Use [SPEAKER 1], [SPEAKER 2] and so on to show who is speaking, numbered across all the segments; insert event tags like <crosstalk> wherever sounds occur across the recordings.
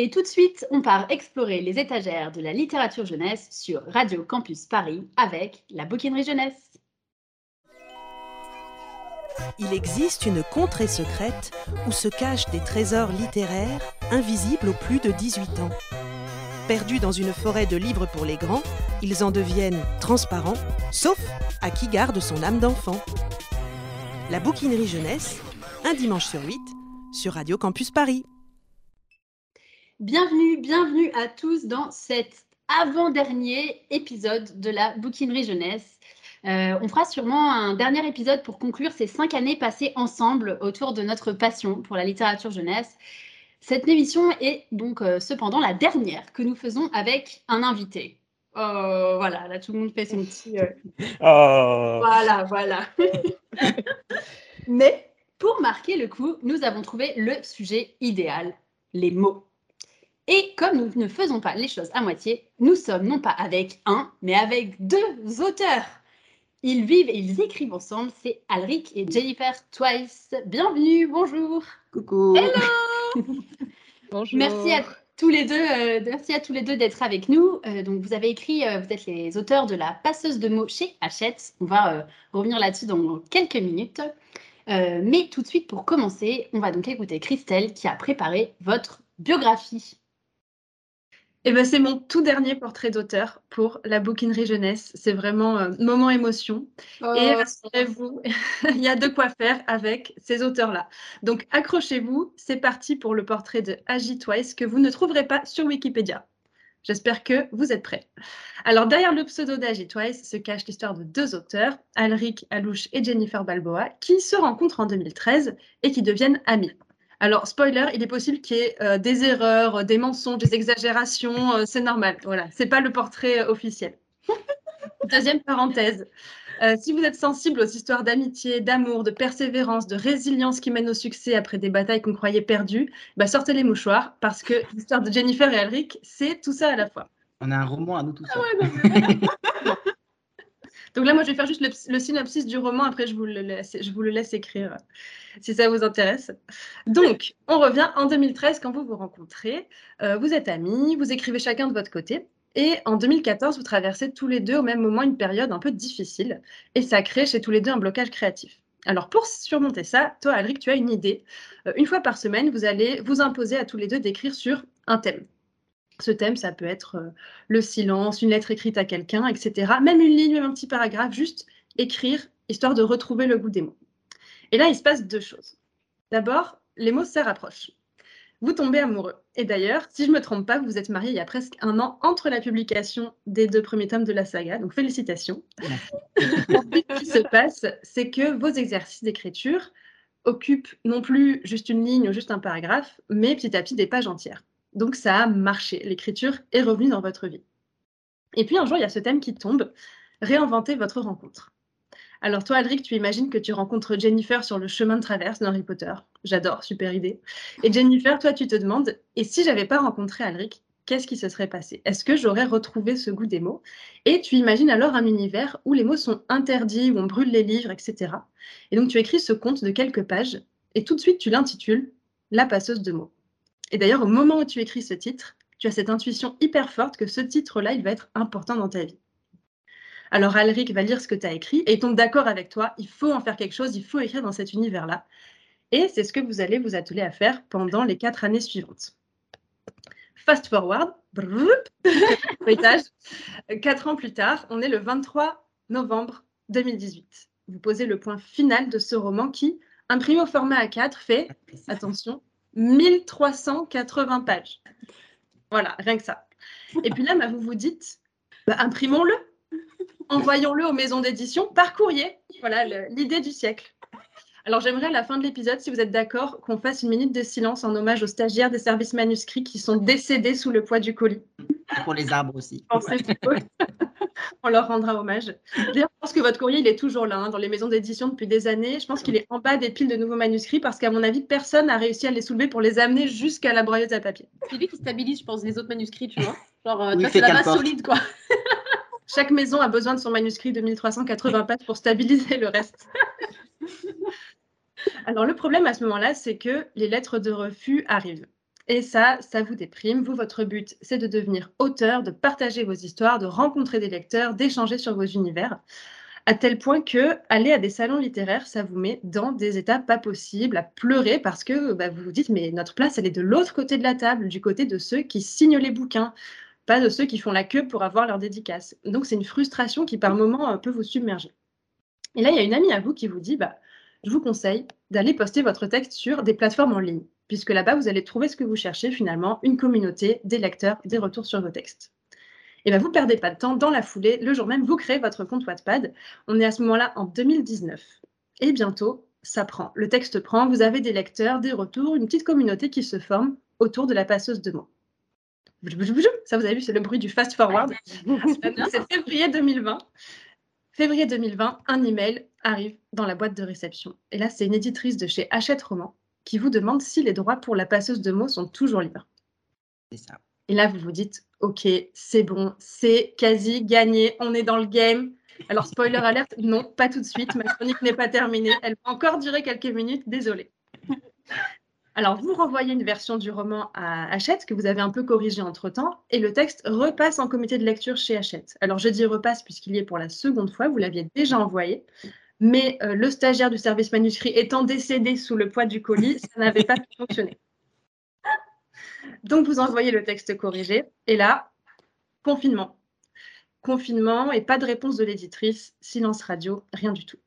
[SPEAKER 1] Et tout de suite, on part explorer les étagères de la littérature jeunesse sur Radio Campus Paris avec la bouquinerie jeunesse.
[SPEAKER 2] Il existe une contrée secrète où se cachent des trésors littéraires invisibles aux plus de 18 ans. Perdus dans une forêt de livres pour les grands, ils en deviennent transparents, sauf à qui garde son âme d'enfant. La bouquinerie jeunesse, un dimanche sur huit, sur Radio Campus Paris.
[SPEAKER 1] Bienvenue, bienvenue à tous dans cet avant-dernier épisode de la bouquinerie jeunesse. Euh, on fera sûrement un dernier épisode pour conclure ces cinq années passées ensemble autour de notre passion pour la littérature jeunesse. Cette émission est donc euh, cependant la dernière que nous faisons avec un invité. Oh, voilà, là tout le monde fait son petit. Euh, <laughs>
[SPEAKER 3] Oh.
[SPEAKER 1] Voilà, voilà. <laughs> Mais pour marquer le coup, nous avons trouvé le sujet idéal, les mots. Et comme nous ne faisons pas les choses à moitié, nous sommes non pas avec un, mais avec deux auteurs. Ils vivent et ils écrivent ensemble, c'est Alric et Jennifer Twice. Bienvenue, bonjour.
[SPEAKER 3] Coucou. <laughs>
[SPEAKER 4] Bonjour.
[SPEAKER 1] Merci à tous les deux, euh, merci à tous les deux d'être avec nous. Euh, donc vous avez écrit, euh, vous êtes les auteurs de la passeuse de mots chez Hachette. On va euh, revenir là-dessus dans quelques minutes. Euh, mais tout de suite, pour commencer, on va donc écouter Christelle qui a préparé votre biographie.
[SPEAKER 4] Eh ben, c'est mon tout dernier portrait d'auteur pour la bouquinerie jeunesse. C'est vraiment euh, moment émotion. Et rassurez-vous, <laughs> il y a de quoi faire avec ces auteurs-là. Donc accrochez-vous, c'est parti pour le portrait de Agi Twice que vous ne trouverez pas sur Wikipédia. J'espère que vous êtes prêts. Alors derrière le pseudo d'Agi Twice se cache l'histoire de deux auteurs, Alric Alouche et Jennifer Balboa, qui se rencontrent en 2013 et qui deviennent amis. Alors, spoiler, il est possible qu'il y ait euh, des erreurs, euh, des mensonges, des exagérations, euh, c'est normal. Voilà, c'est pas le portrait officiel. <laughs> Deuxième parenthèse. Euh, si vous êtes sensible aux histoires d'amitié, d'amour, de persévérance, de résilience qui mènent au succès après des batailles qu'on croyait perdues, bah sortez les mouchoirs parce que l'histoire de Jennifer et Alric, c'est tout ça à la fois.
[SPEAKER 3] On a un roman à nous tous.
[SPEAKER 1] Ah <laughs>
[SPEAKER 4] Donc là, moi, je vais faire juste le, synopsis du roman. Après, je vous le laisse, je vous le laisse écrire euh, si ça vous intéresse. Donc, on revient en 2013 quand vous vous rencontrez. Euh, vous êtes amis, vous écrivez chacun de votre côté. Et en 2014, vous traversez tous les deux au même moment une période un peu difficile. Et ça crée chez tous les deux un blocage créatif. Alors, pour surmonter ça, toi, Alric, tu as une idée. Euh, une fois par semaine, vous allez vous imposer à tous les deux d'écrire sur un thème. Ce thème, ça peut être euh, le silence, une lettre écrite à quelqu'un, etc. Même une ligne, même un petit paragraphe, juste écrire, histoire de retrouver le goût des mots. Et là, il se passe deux choses. D'abord, les mots se rapprochent. Vous tombez amoureux. Et d'ailleurs, si je ne me trompe pas, vous vous êtes mariés il y a presque un an entre la publication des deux premiers tomes de la saga. Donc, félicitations. Ensuite, ce qui se passe, c'est que vos exercices d'écriture occupent non plus juste une ligne ou juste un paragraphe, mais petit à petit des pages entières. Donc ça a marché, l'écriture est revenue dans votre vie. Et puis un jour, il y a ce thème qui tombe, réinventer votre rencontre. Alors toi, Alric, tu imagines que tu rencontres Jennifer sur le chemin de traverse d'Harry Potter? J'adore, super idée. Et Jennifer, toi, tu te demandes, et si j'avais pas rencontré Alric, qu'est-ce qui se serait passé? Est-ce que j'aurais retrouvé ce goût des mots? Et tu imagines alors un univers où les mots sont interdits, où on brûle les livres, etc. Et donc tu écris ce conte de quelques pages, et tout de suite tu l'intitules La passeuse de mots. Et d'ailleurs, au moment où tu écris ce titre, tu as cette intuition hyper forte que ce titre-là, il va être important dans ta vie. Alors Alric va lire ce que tu as écrit et il tombe d'accord avec toi, il faut en faire quelque chose, il faut écrire dans cet univers-là. Et c'est ce que vous allez vous atteler à faire pendant les quatre années suivantes. Fast forward, <laughs> quatre ans plus tard, on est le 23 novembre 2018. Vous posez le point final de ce roman qui, imprimé au format A4, fait, attention, 1380 pages. Voilà, rien que ça. Et puis là, bah, vous vous dites, bah, imprimons-le, envoyons-le aux maisons d'édition par courrier. Voilà l'idée du siècle. Alors j'aimerais à la fin de l'épisode, si vous êtes d'accord, qu'on fasse une minute de silence en hommage aux stagiaires des services manuscrits qui sont décédés sous le poids du colis.
[SPEAKER 3] Pour les arbres aussi. <laughs>
[SPEAKER 4] On leur rendra hommage. D'ailleurs, je pense que votre courrier, il est toujours là, hein, dans les maisons d'édition depuis des années. Je pense qu'il est en bas des piles de nouveaux manuscrits parce qu'à mon avis, personne n'a réussi à les soulever pour les amener jusqu'à la broyeuse à papier.
[SPEAKER 5] C'est lui qui stabilise, je pense, les autres manuscrits, tu vois. Genre, euh,
[SPEAKER 3] Oui,
[SPEAKER 5] c'est la base
[SPEAKER 3] porte.
[SPEAKER 5] solide, quoi. <laughs>
[SPEAKER 4] Chaque maison a besoin de son manuscrit de 1380 pages pour stabiliser le reste. <laughs> Alors le problème à ce moment-là, c'est que les lettres de refus arrivent. Et ça, ça vous déprime. Vous, votre but, c'est de devenir auteur, de partager vos histoires, de rencontrer des lecteurs, d'échanger sur vos univers à tel point que aller à des salons littéraires, ça vous met dans des états pas possibles, à pleurer parce que bah, vous vous dites mais notre place, elle est de l'autre côté de la table, du côté de ceux qui signent les bouquins, pas de ceux qui font la queue pour avoir leur dédicace. Donc c'est une frustration qui par moment euh, peut vous submerger. Et là, il y a une amie à vous qui vous dit bah, je vous conseille d'aller poster votre texte sur des plateformes en ligne, puisque là-bas, vous allez trouver ce que vous cherchez finalement, une communauté, des lecteurs, des retours sur vos textes et bien vous ne perdez pas de temps. Dans la foulée, le jour même, vous créez votre compte Wattpad. On est à ce moment-là en 2019. Et bientôt, ça prend. Le texte prend, vous avez des lecteurs, des retours, une petite communauté qui se forme autour de la passeuse de mots. Ça, vous avez vu, c'est le bruit du fast forward. <laughs> c'est février 2020. Février 2020, un email arrive dans la boîte de réception. Et là, c'est une éditrice de chez Hachette Roman qui vous demande si les droits pour la passeuse de mots sont toujours libres.
[SPEAKER 3] C'est ça.
[SPEAKER 4] Et là, vous vous dites, OK, c'est bon, c'est quasi gagné, on est dans le game. Alors, spoiler alerte, non, pas tout de suite, ma chronique n'est pas terminée, elle va encore durer quelques minutes, désolée. Alors, vous renvoyez une version du roman à Hachette, que vous avez un peu corrigé entre-temps, et le texte repasse en comité de lecture chez Hachette. Alors, je dis repasse puisqu'il y est pour la seconde fois, vous l'aviez déjà envoyé, mais euh, le stagiaire du service manuscrit étant décédé sous le poids du colis, ça n'avait pas <laughs> pu fonctionner. Donc, vous envoyez le texte corrigé. Et là, confinement. Confinement et pas de réponse de l'éditrice, silence radio, rien du tout.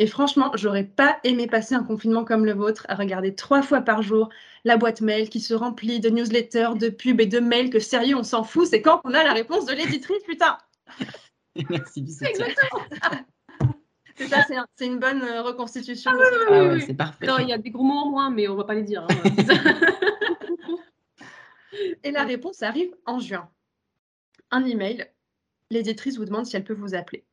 [SPEAKER 4] Et franchement, j'aurais pas aimé passer un confinement comme le vôtre à regarder trois fois par jour la boîte mail qui se remplit de newsletters, de pubs et de mails que sérieux, on s'en fout. C'est quand on a la réponse de l'éditrice, putain. <laughs>
[SPEAKER 3] Merci
[SPEAKER 5] du Exactement.
[SPEAKER 4] C'est ça, c'est une bonne euh, reconstitution.
[SPEAKER 3] Ah, c'est parfait.
[SPEAKER 5] Non, il y a des gros mots en moins, mais on va pas les dire. Hein. <laughs>
[SPEAKER 4] Et la réponse arrive en juin. Un email, l'éditrice vous demande si elle peut vous appeler.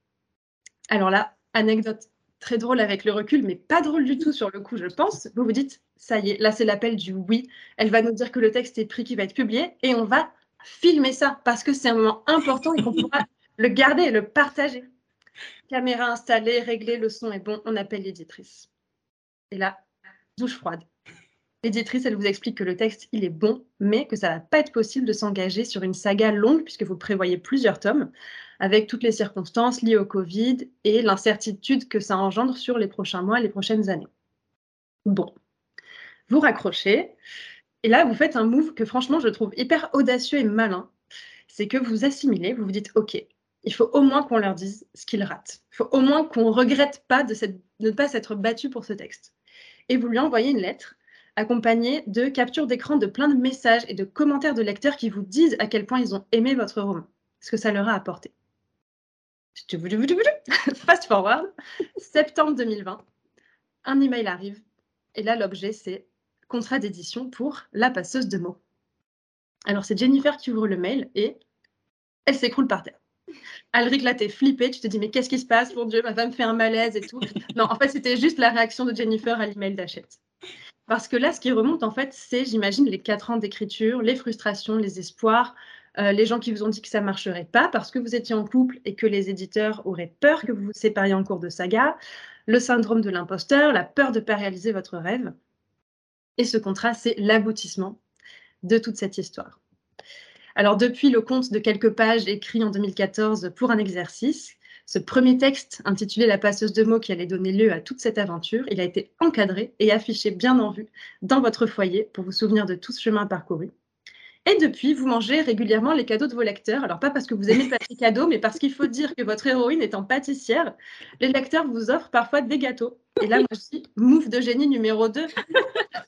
[SPEAKER 4] Alors là, anecdote très drôle avec le recul, mais pas drôle du tout sur le coup, je pense. Vous vous dites, ça y est, là c'est l'appel du oui. Elle va nous dire que le texte est pris, qui va être publié, et on va filmer ça parce que c'est un moment important et qu'on pourra le garder et le partager. Caméra installée, réglée, le son est bon, on appelle l'éditrice. Et là, douche froide. L'éditrice, elle vous explique que le texte, il est bon, mais que ça va pas être possible de s'engager sur une saga longue puisque vous prévoyez plusieurs tomes, avec toutes les circonstances liées au Covid et l'incertitude que ça engendre sur les prochains mois, les prochaines années. Bon, vous raccrochez, et là, vous faites un move que franchement, je trouve hyper audacieux et malin. C'est que vous assimilez, vous vous dites, OK, il faut au moins qu'on leur dise ce qu'ils ratent. Il faut au moins qu'on ne regrette pas de, de ne pas s'être battu pour ce texte. Et vous lui envoyez une lettre accompagné de captures d'écran de plein de messages et de commentaires de lecteurs qui vous disent à quel point ils ont aimé votre roman, ce que ça leur a apporté. <laughs> Fast forward, septembre 2020, un email arrive et là l'objet c'est contrat d'édition pour La passeuse de mots. Alors c'est Jennifer qui ouvre le mail et elle s'écroule par terre. Alric, là, t'es flippé, tu te dis, mais qu'est-ce qui se passe, mon Dieu, ma femme fait un malaise et tout. <laughs> Non, en fait, c'était juste la réaction de Jennifer à l'email d'Achette. Parce que là, ce qui remonte, en fait, c'est, j'imagine, les quatre ans d'écriture, les frustrations, les espoirs, euh, les gens qui vous ont dit que ça ne marcherait pas parce que vous étiez en couple et que les éditeurs auraient peur que vous vous sépariez en cours de saga, le syndrome de l'imposteur, la peur de ne pas réaliser votre rêve. Et ce contrat, c'est l'aboutissement de toute cette histoire. Alors, depuis le conte de quelques pages écrit en 2014 pour un exercice, ce premier texte, intitulé La passeuse de mots qui allait donner lieu à toute cette aventure, il a été encadré et affiché bien en vue dans votre foyer pour vous souvenir de tout ce chemin parcouru. Et depuis, vous mangez régulièrement les cadeaux de vos lecteurs. Alors, pas parce que vous aimez pas les cadeaux, mais parce qu'il faut dire que votre héroïne étant pâtissière, les lecteurs vous offrent parfois des gâteaux. Et là, moi aussi, move de génie numéro 2.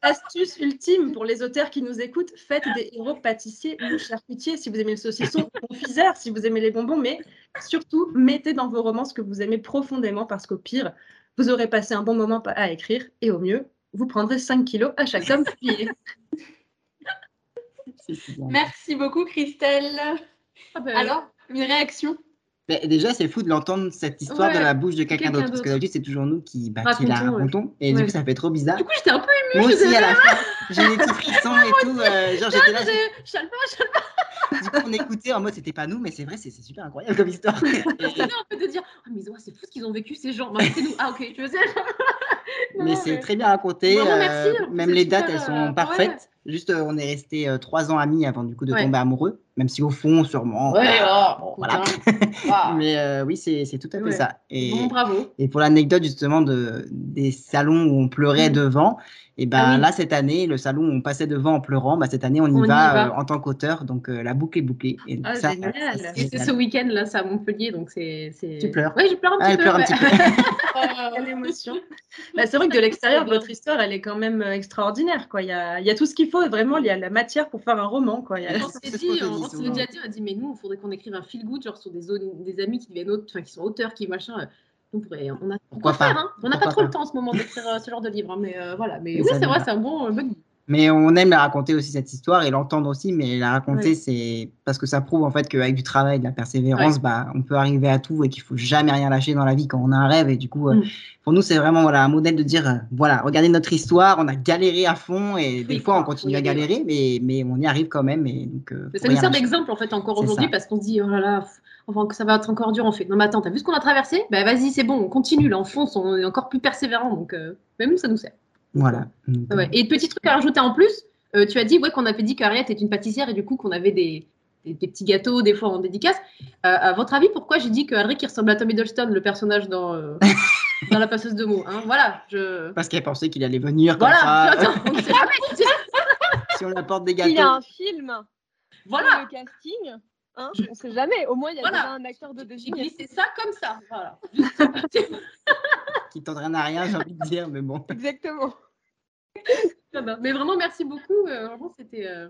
[SPEAKER 4] Astuce ultime pour les auteurs qui nous écoutent, faites des héros pâtissiers ou charcutiers si vous aimez le saucisson, confiseur si vous aimez les bonbons, mais surtout, mettez dans vos romans ce que vous aimez profondément parce qu'au pire, vous aurez passé un bon moment à écrire et au mieux, vous prendrez 5 kilos à chaque publié.
[SPEAKER 5] Merci beaucoup, Christelle. Ah ben, Alors, une réaction?
[SPEAKER 3] Mais déjà, c'est fou de l'entendre cette histoire
[SPEAKER 4] Ouais,
[SPEAKER 3] de la bouche de quelqu'un
[SPEAKER 4] quelqu'un
[SPEAKER 3] d'autre. Parce que d'habitude, c'est toujours nous qui, bah, qui la
[SPEAKER 4] Racontons, ouais.
[SPEAKER 3] Et
[SPEAKER 4] Ouais.
[SPEAKER 3] du coup, ça fait trop bizarre.
[SPEAKER 5] Du coup, j'étais un peu émue.
[SPEAKER 3] Moi aussi, à la fin, j'ai des petits frissons et tout. euh, genre, j'étais là,
[SPEAKER 5] Je savais pas, je savais pas.
[SPEAKER 3] du coup, on écoutait en mode, c'était pas nous, mais c'est vrai, c'est c'est super incroyable comme histoire. Et-
[SPEAKER 5] J'étais là, en fait de dire, ah, mais ouais, c'est fou ce qu'ils ont vécu ces gens. Non, c'est nous. Ah ok, tu veux dire? <laughs> Non,
[SPEAKER 3] mais c'est très bien raconté.
[SPEAKER 5] Vraiment,
[SPEAKER 3] euh,
[SPEAKER 5] merci, plus,
[SPEAKER 3] même
[SPEAKER 5] c'est
[SPEAKER 3] les dates, elles sont
[SPEAKER 5] euh,
[SPEAKER 3] parfaites. Juste, euh, on est resté euh, trois ans amis avant du coup de
[SPEAKER 5] Ouais.
[SPEAKER 3] tomber amoureux. Même si au fond, sûrement.
[SPEAKER 5] Ouais,
[SPEAKER 3] bah,
[SPEAKER 5] oh,
[SPEAKER 3] bon, voilà. <laughs> Mais euh, oui, c'est c'est tout à fait
[SPEAKER 4] Ouais.
[SPEAKER 3] ça. Et,
[SPEAKER 5] Bon, bravo.
[SPEAKER 3] et pour l'anecdote justement de, des salons où on pleurait
[SPEAKER 5] Mm.
[SPEAKER 3] devant, et ben
[SPEAKER 5] Ah oui.
[SPEAKER 3] là cette année, le salon où on passait devant en pleurant, bah, cette année on y
[SPEAKER 5] On y
[SPEAKER 3] va, euh, en tant qu'auteur, donc euh, la boucle est bouclée. Et
[SPEAKER 4] Ah,
[SPEAKER 3] ça,
[SPEAKER 4] génial.
[SPEAKER 3] ça, c'est
[SPEAKER 5] Et c'est
[SPEAKER 3] génial.
[SPEAKER 5] ce week-end là, c'est à Montpellier, donc c'est. c'est-
[SPEAKER 3] Tu pleures
[SPEAKER 5] Oui, je pleure un
[SPEAKER 3] Ah,
[SPEAKER 5] petit
[SPEAKER 3] elle
[SPEAKER 5] peu.
[SPEAKER 3] pleure un petit peu. <laughs>
[SPEAKER 4] Quelle émotion. Bah, c'est vrai que de <laughs> l'extérieur, votre histoire, elle est quand même euh, extraordinaire. Quoi. Il, y a, il y a tout ce qu'il faut et vraiment, il y a la matière pour faire un roman. Quoi. Il y a-
[SPEAKER 5] on s'est dit, on, s'est déjà dit, on a dit, mais nous, il faudrait qu'on écrive un feel good, genre sur des, zones- des amis qui deviennent auteurs, enfin qui sont auteurs, qui machin. On pourrait, on a
[SPEAKER 3] Pourquoi
[SPEAKER 5] quoi faire,
[SPEAKER 3] pas
[SPEAKER 5] hein. On n'a
[SPEAKER 3] Pourquoi
[SPEAKER 5] pas trop
[SPEAKER 3] pas
[SPEAKER 5] le temps en ce moment d'écrire euh, ce genre de livre, hein, mais euh, voilà. Mais oui, c'est vrai, c'est un bon, euh, bon
[SPEAKER 3] Mais on aime la raconter aussi cette histoire et l'entendre aussi, mais la raconter c'est parce que ça prouve en fait qu'avec du travail, de la persévérance, bah, on peut arriver à tout et qu'il faut jamais rien lâcher dans la vie quand on a un rêve. Et du coup, euh,
[SPEAKER 5] Mm.
[SPEAKER 3] pour nous, c'est vraiment voilà, un modèle de dire euh, voilà, regardez notre histoire, on a galéré à fond et des fois on continue à galérer, mais, mais on y arrive quand même. Et donc, euh,
[SPEAKER 5] Mais ça nous sert d'exemple en fait encore aujourd'hui parce qu'on se dit oh là là, enfin que ça va être encore dur en fait. Non mais attends, t'as vu ce qu'on a traversé? Ben vas-y, c'est bon, on continue, là on fonce, on est encore plus persévérant donc euh, même nous ça nous sert.
[SPEAKER 3] Voilà. Donc,
[SPEAKER 5] Ouais. Et petit truc à rajouter en plus, euh, tu as dit ouais qu'on avait dit qu'Ariette est une pâtissière et du coup qu'on avait des, des, des petits gâteaux des fois en dédicace. Euh, à votre avis, pourquoi j'ai dit que Alric il ressemble à Tom Hiddleston, le personnage dans euh, <laughs> dans la passeuse de mots hein? Voilà, je
[SPEAKER 3] Parce qu'elle pensait qu'il allait venir comme
[SPEAKER 5] voilà.
[SPEAKER 3] ça. <laughs>
[SPEAKER 5] Attends, on sait jamais. <laughs>
[SPEAKER 3] si on apporte des
[SPEAKER 6] Il y a
[SPEAKER 3] gâteaux.
[SPEAKER 6] un film
[SPEAKER 5] Voilà.
[SPEAKER 6] le casting. Hein on sait jamais. Au moins, il y a
[SPEAKER 5] Voilà.
[SPEAKER 6] déjà un acteur de
[SPEAKER 5] J'ai
[SPEAKER 6] désigné.
[SPEAKER 5] glissé ça comme ça. Voilà.
[SPEAKER 3] qui t'entraînent à rien, j'ai envie de dire, mais bon.
[SPEAKER 6] Exactement.
[SPEAKER 5] Ah Mais vraiment, merci beaucoup. euh, vraiment, c'était euh,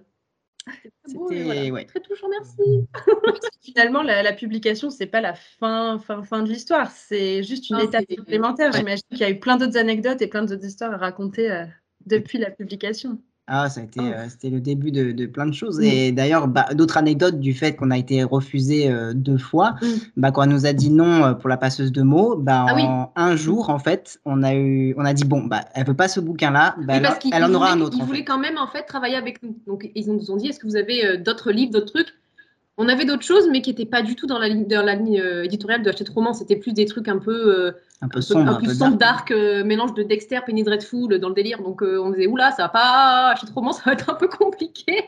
[SPEAKER 5] c'était très voilà.
[SPEAKER 3] ouais.
[SPEAKER 5] Touchant, merci. <laughs>
[SPEAKER 4] Finalement, la, la publication, c'est pas la fin, fin, fin de l'histoire. C'est juste une
[SPEAKER 5] Non,
[SPEAKER 4] étape
[SPEAKER 5] c'est-
[SPEAKER 4] supplémentaire.
[SPEAKER 5] ouais.
[SPEAKER 4] J'imagine qu'il y a eu plein d'autres anecdotes et plein d'autres histoires à raconter euh, depuis la publication.
[SPEAKER 3] Ah, ça a été,
[SPEAKER 5] Oh.
[SPEAKER 3] euh, c'était le début de, de plein de choses.
[SPEAKER 5] Mm.
[SPEAKER 3] Et d'ailleurs, bah, d'autres anecdotes du fait qu'on a été refusé euh, deux fois.
[SPEAKER 5] Mm.
[SPEAKER 3] Bah, quand on nous a dit non euh, pour la passeuse de mots, bah,
[SPEAKER 5] Ah oui.
[SPEAKER 3] en un jour, en fait, on a eu, on a dit bon, bah, elle veut pas ce bouquin-là, bah,
[SPEAKER 5] Oui,
[SPEAKER 3] elle, en aura un autre.
[SPEAKER 5] Ils
[SPEAKER 3] en
[SPEAKER 5] voulaient quand même en fait travailler avec nous. Donc ils nous ont dit est-ce que vous avez euh, d'autres livres, d'autres trucs? On avait d'autres choses, mais qui n'étaient pas du tout dans la ligne, dans la ligne éditoriale de Hachette Roman. C'était plus des trucs un peu,
[SPEAKER 3] Un peu sombre,
[SPEAKER 5] un
[SPEAKER 3] un
[SPEAKER 5] peu sombre,
[SPEAKER 3] dark.
[SPEAKER 5] dark, euh, mélange de Dexter, Penny Dreadful euh, dans le délire. Donc euh, on disait oula, ça va pas, <laughs> Hachette Roman, ça va être un peu compliqué.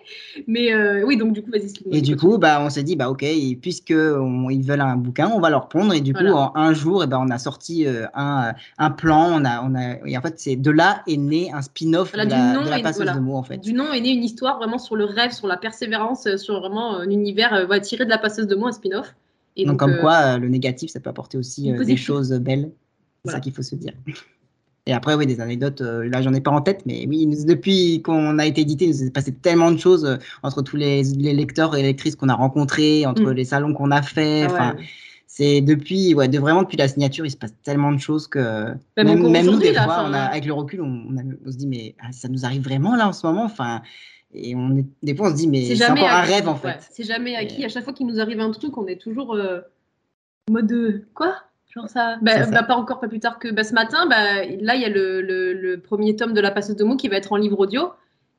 [SPEAKER 5] Mais euh, oui, donc du coup, vas-y.
[SPEAKER 3] Et du coup, bah, on s'est dit, bah, ok, puisque on- ils veulent un bouquin, on va leur pondre. Et du coup, en un jour, et ben, on a sorti un, un plan. On a, on a, et en fait, c'est de là est né un spin-off
[SPEAKER 5] Voilà,
[SPEAKER 3] de,
[SPEAKER 5] du
[SPEAKER 3] la, de passeuse
[SPEAKER 5] voilà.
[SPEAKER 3] de mots, en fait.
[SPEAKER 5] Du nom est née une histoire vraiment sur le rêve, sur la persévérance, sur vraiment un univers voilà, tiré de la passeuse de mots, un spin-off. Et
[SPEAKER 3] donc, comme
[SPEAKER 5] euh,
[SPEAKER 3] quoi, euh, le négatif, ça peut apporter aussi euh, des choses belles. C'est
[SPEAKER 5] Voilà.
[SPEAKER 3] ça qu'il faut se dire. Et après, oui, des anecdotes, euh, là, j'en ai pas en tête, mais oui, nous- depuis qu'on a été édité, il nous s'est passé tellement de choses euh, entre tous les, les lecteurs et lectrices qu'on a rencontrés, entre
[SPEAKER 5] Mm.
[SPEAKER 3] les salons qu'on a fait.
[SPEAKER 5] ah ouais.
[SPEAKER 3] C'est depuis, ouais, de vraiment depuis la signature, il se passe tellement de choses que
[SPEAKER 5] Même
[SPEAKER 3] même,
[SPEAKER 5] encore
[SPEAKER 3] même nous, des
[SPEAKER 5] là,
[SPEAKER 3] fois, on a, avec le recul, on, on, a- on se dit, mais ah, ça nous arrive vraiment là en ce moment. Enfin, et on est, des fois, on se dit, mais
[SPEAKER 5] c'est
[SPEAKER 3] encore un rêve en
[SPEAKER 5] ouais.
[SPEAKER 3] fait.
[SPEAKER 5] C'est jamais acquis.
[SPEAKER 3] Et-
[SPEAKER 5] À chaque fois qu'il nous arrive un truc, on est toujours euh, en mode de quoi? Genre ça. Bah,
[SPEAKER 3] ça.
[SPEAKER 5] bah, pas encore, pas plus tard que bah, ce matin. Bah, là, il y a le, le- le premier tome de La passeuse de mots qui va être en livre audio.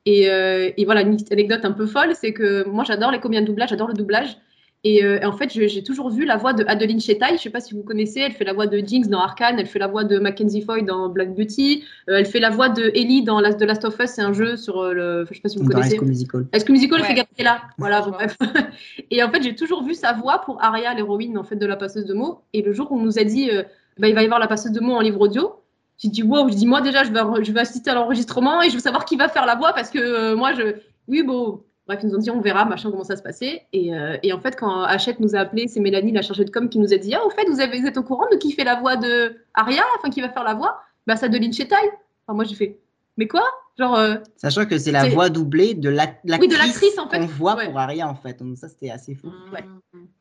[SPEAKER 5] Et, euh, et voilà, une anecdote un peu folle, c'est que moi, j'adore les comédiens de doublage, j'adore le doublage. Et, euh, et en fait, j'ai toujours vu la voix de Adeline Chetaille. Je sais pas si vous connaissez. Elle fait la voix de Jinx dans Arcane. Elle fait la voix de Mackenzie Foy dans Black Beauty. Euh, elle fait la voix de Ellie dans Last- The Last of Us. C'est un jeu sur euh, le. Je sais pas si vous
[SPEAKER 3] Dans High
[SPEAKER 5] connaissez.
[SPEAKER 3] School Musical.
[SPEAKER 5] Est-ce que Musical
[SPEAKER 6] Ouais.
[SPEAKER 5] fait Gabriella Voilà, bon, bref. <laughs> Et en fait, j'ai toujours vu sa voix pour Aria, l'héroïne en fait de la passeuse de mots. Et le jour où on nous a dit, euh, bah, il va y avoir la passeuse de mots en livre audio, j'ai dit wow. Je dis moi déjà, je vais, je vais assister à l'enregistrement et je veux savoir qui va faire la voix parce que euh, moi, je, oui bon. Bref, ils nous ont dit on verra, machin, comment ça se passait. Et, euh, et en fait, quand Hachette nous a appelé, c'est Mélanie, la chargée de com, qui nous a dit ah au fait, vous, avez, vous êtes au courant de qui fait la voix de Aria, enfin qui va faire la voix? Bah ça de Lynn Chetaille. Enfin moi j'ai fait mais quoi? Genre euh,
[SPEAKER 3] Sachant que c'est la voix doublée de la-
[SPEAKER 5] Oui, de
[SPEAKER 3] l'actrice
[SPEAKER 5] l'actrice, en fait.
[SPEAKER 3] qu'on voit
[SPEAKER 5] Ouais.
[SPEAKER 3] pour Aria en fait. Donc ça, c'était assez fou.
[SPEAKER 5] Ouais.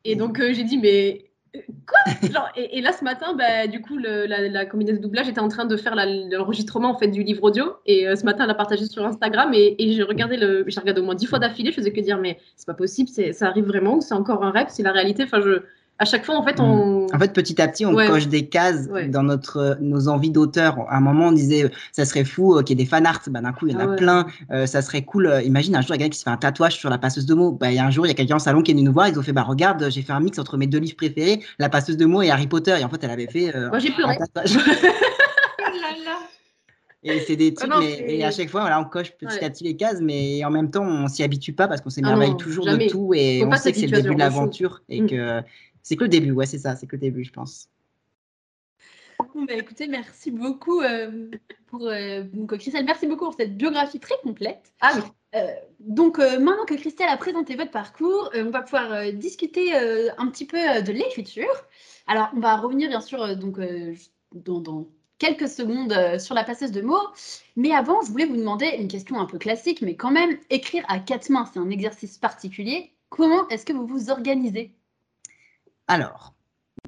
[SPEAKER 5] Et donc euh, j'ai dit mais quoi et, là ce matin bah, du coup la, la comédienne de doublage était en train de faire la- l'enregistrement en fait du livre audio. Et euh, ce matin elle a partagé sur Instagram et, j'ai regardé le regardé au moins dix fois d'affilée. Je faisais que dire mais c'est pas possible ça arrive vraiment ou c'est encore un rêve? C'est la réalité. Enfin je À chaque fois, en fait, on.
[SPEAKER 3] En fait, petit à petit, on
[SPEAKER 5] Ouais.
[SPEAKER 3] coche des cases
[SPEAKER 5] Ouais.
[SPEAKER 3] dans notre, nos envies d'auteur. À un moment, on disait, euh, ça serait fou euh, qu'il y ait des fan arts. Bah, d'un coup, il y en a
[SPEAKER 5] Ah ouais.
[SPEAKER 3] plein. Euh, ça serait cool. imagine un jour, il y a quelqu'un qui se fait un tatouage sur la passeuse de mots. Bah, il y a un jour, il y a quelqu'un en salon qui est venu nous voir. Ils ont fait, bah, regarde, j'ai fait un mix entre mes deux livres préférés, la passeuse de mots et Harry Potter. Et en fait, elle avait fait euh,
[SPEAKER 5] Moi, j'ai
[SPEAKER 3] un
[SPEAKER 5] pleuré.
[SPEAKER 3] tatouage. <laughs> <laughs> Et c'est des trucs,
[SPEAKER 5] non,
[SPEAKER 3] mais,
[SPEAKER 5] c'est-
[SPEAKER 3] et à chaque fois, voilà, on coche petit
[SPEAKER 5] Ouais.
[SPEAKER 3] à petit les cases, mais en même temps, on s'y habitue pas parce qu'on
[SPEAKER 5] Ah
[SPEAKER 3] s'émerveille toujours
[SPEAKER 5] jamais.
[SPEAKER 3] de tout et
[SPEAKER 5] Faut
[SPEAKER 3] on sait que c'est le début de l'aventure et
[SPEAKER 5] Mm.
[SPEAKER 3] que c'est que le début, ouais, c'est ça, c'est que le début, je pense.
[SPEAKER 1] Bon, bah, écoutez, merci beaucoup euh, pour euh, donc, Christelle, merci beaucoup pour cette biographie très complète.
[SPEAKER 5] Ah oui.
[SPEAKER 1] Euh, donc euh, maintenant que Christelle a présenté votre parcours, on va pouvoir discuter un petit peu de l'écriture. Alors on va revenir bien sûr donc dans, dans quelques secondes sur la passeuse de mots, mais avant je voulais vous demander une question un peu classique, mais quand même écrire à quatre mains c'est un exercice particulier. Comment est-ce que vous vous organisez?
[SPEAKER 3] Alors,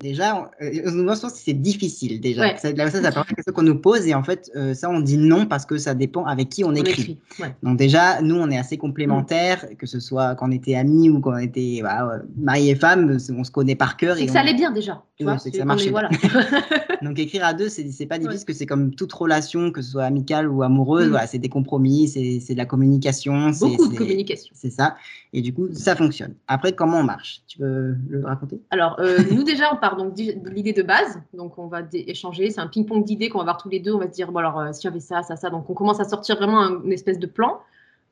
[SPEAKER 3] déjà, euh, c'est difficile déjà.
[SPEAKER 5] Ouais.
[SPEAKER 3] Ça, c'est la première question qu'on nous pose et en fait, euh, ça, on dit non parce que ça dépend avec qui on,
[SPEAKER 5] On
[SPEAKER 3] écrit.
[SPEAKER 5] écrit. Ouais.
[SPEAKER 3] Donc déjà, nous, on est assez complémentaires, que ce soit quand on était amis ou quand on était voilà, euh, mari et femme, on se connaît par cœur.
[SPEAKER 5] C'est
[SPEAKER 3] et
[SPEAKER 5] que ça allait bien déjà. Tu vois,
[SPEAKER 3] c'est que ça marchait
[SPEAKER 5] voilà. <laughs>
[SPEAKER 3] Donc écrire à deux, c'est pas difficile
[SPEAKER 5] Ouais.
[SPEAKER 3] parce que c'est comme toute relation, que ce soit amicale ou amoureuse,
[SPEAKER 5] Mm.
[SPEAKER 3] voilà, c'est des compromis, c'est de la communication.
[SPEAKER 5] Beaucoup de communication.
[SPEAKER 3] C'est ça. Et du coup, ça fonctionne. Après, comment on marche? Tu peux le raconter?
[SPEAKER 5] Alors, euh, nous déjà, on part donc de l'idée de base. Donc, on va échanger. C'est un ping-pong d'idées qu'on va avoir tous les deux. On va se dire, bon, alors, euh, si j'avais ça, ça, ça. Donc, on commence à sortir vraiment un- une espèce de plan.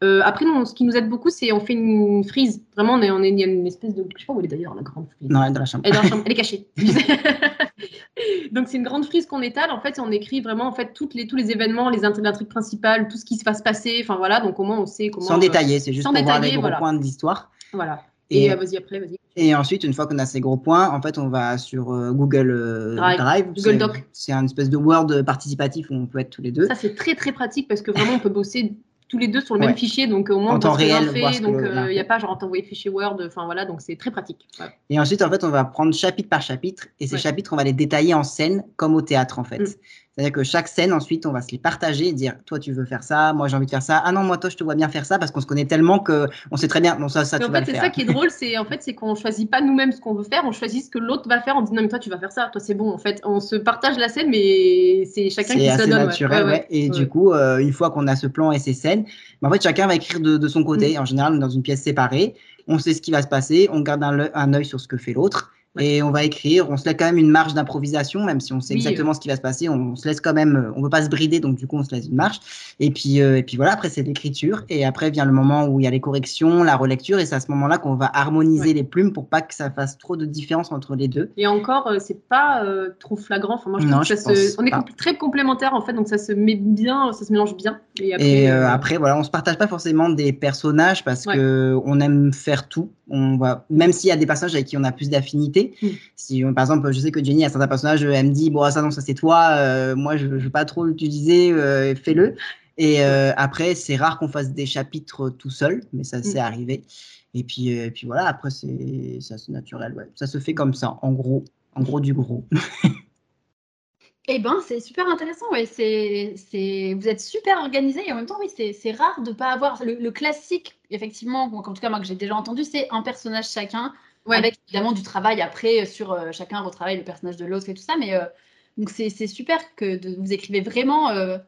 [SPEAKER 5] Euh, après, nous, ce qui nous aide beaucoup, c'est on fait une frise. Vraiment, on est, on est, il y a une espèce de. Je sais pas où elle est d'ailleurs, la grande frise.
[SPEAKER 3] Non, dans la chambre.
[SPEAKER 5] Elle est dans la chambre, <laughs> elle est cachée. <laughs> Donc c'est une grande frise qu'on étale. En fait, on écrit vraiment en fait toutes les, tous les événements, les intri- l'intrigue principale, tout ce qui se va se passer. Enfin voilà, donc au moins on sait comment.
[SPEAKER 3] Sans
[SPEAKER 5] euh,
[SPEAKER 3] détailler, c'est juste
[SPEAKER 5] sans
[SPEAKER 3] pour voir les
[SPEAKER 5] détailler,
[SPEAKER 3] gros
[SPEAKER 5] voilà.
[SPEAKER 3] points d'histoire.
[SPEAKER 5] Voilà. Et,
[SPEAKER 3] Et,
[SPEAKER 5] euh, vas-y après, vas-y.
[SPEAKER 3] et ensuite, une fois qu'on a ces gros points, en fait, on va sur euh, Google euh,
[SPEAKER 5] Drive.
[SPEAKER 3] Drive.
[SPEAKER 5] Google
[SPEAKER 3] C'est-
[SPEAKER 5] Doc.
[SPEAKER 3] C'est un espèce de Word participatif où on peut être tous les deux.
[SPEAKER 5] Ça c'est très très pratique parce que vraiment on peut bosser tous les deux sur le
[SPEAKER 3] Ouais.
[SPEAKER 5] même fichier, donc au moins
[SPEAKER 3] En
[SPEAKER 5] on
[SPEAKER 3] temps réel,
[SPEAKER 5] fait, donc il n'y a pas genre t'envoyer fichier Word, enfin voilà, donc c'est très pratique. Ouais.
[SPEAKER 3] Et ensuite, en fait, on va prendre chapitre par chapitre et ces
[SPEAKER 5] Ouais.
[SPEAKER 3] chapitres, on va les détailler en scène comme au théâtre, en fait.
[SPEAKER 5] Mm.
[SPEAKER 3] C'est-à-dire que chaque scène, ensuite, on va se les partager et dire toi, tu veux faire ça, moi, j'ai envie de faire ça. Ah non, moi, toi, je te vois bien faire ça parce qu'on se connaît tellement que on sait très bien. Non, ça, ça,
[SPEAKER 5] Mais
[SPEAKER 3] tu
[SPEAKER 5] en
[SPEAKER 3] vas
[SPEAKER 5] fait, c'est ça qui est drôle, c'est en <laughs> fait c'est qu'on choisit pas nous-mêmes ce qu'on veut faire, on choisit ce que l'autre va faire. On dit non mais toi tu vas faire ça, toi c'est bon. En fait, on se partage la scène, mais c'est chacun qui se donne.
[SPEAKER 3] naturel,
[SPEAKER 5] Ouais,
[SPEAKER 3] ouais.
[SPEAKER 5] ouais.
[SPEAKER 3] Et du coup, euh, une fois qu'on a ce plan et ces scènes, bah, en fait, chacun va écrire de, de son côté.
[SPEAKER 5] Mm.
[SPEAKER 3] En général, dans une pièce séparée, on sait ce qui va se passer, on garde un, un œil sur ce que fait l'autre.
[SPEAKER 5] Ouais.
[SPEAKER 3] Et on va écrire, on se laisse quand même une marge d'improvisation, même si on sait
[SPEAKER 5] Oui,
[SPEAKER 3] exactement ce qui va se passer, on, se laisse quand même, euh, on veut pas se brider, donc du coup on se laisse une marge. Et puis, euh, et puis voilà, après c'est l'écriture, et après vient le moment où il y a les corrections, la relecture, et c'est à ce moment-là qu'on va harmoniser
[SPEAKER 5] Ouais.
[SPEAKER 3] les plumes pour pas que ça fasse trop de différence entre les deux.
[SPEAKER 5] Et encore, euh, c'est pas euh, trop flagrant. Enfin, moi, je
[SPEAKER 3] Non,
[SPEAKER 5] trouve que
[SPEAKER 3] je
[SPEAKER 5] ça se... on est compl- très complémentaires en fait, donc ça se met bien, ça se mélange bien. Et après,
[SPEAKER 3] Et après, voilà, on se partage pas forcément des personnages parce
[SPEAKER 5] Ouais.
[SPEAKER 3] que on aime faire tout. On va, même s'il y a des personnages avec qui on a plus d'affinité.
[SPEAKER 5] Mm.
[SPEAKER 3] Si, euh, par exemple, je sais que Jenny a certains personnages, elle me dit, bon, ça non, ça c'est toi. euh, moi, je, je veux pas trop l'utiliser. euh, Fais-le. Et euh, après, c'est rare qu'on fasse des chapitres tout seul, mais ça c'est arrivé. Et puis, et puis voilà. Après, c'est ça, c'est naturel. Ouais. Ça se fait comme ça, en gros, en gros du gros. <laughs>
[SPEAKER 1] Eh ben, c'est super intéressant. Ouais. C'est, c'est... Vous êtes super organisé et en même temps, oui, c'est, c'est rare de ne pas avoir le, le classique, effectivement, en tout cas, moi que j'ai déjà entendu, c'est un personnage chacun,
[SPEAKER 5] ouais.
[SPEAKER 1] avec évidemment du travail après sur euh, chacun retravaille le personnage de l'autre et tout ça. Mais euh, donc, c'est, c'est super que de, vous écrivez vraiment euh,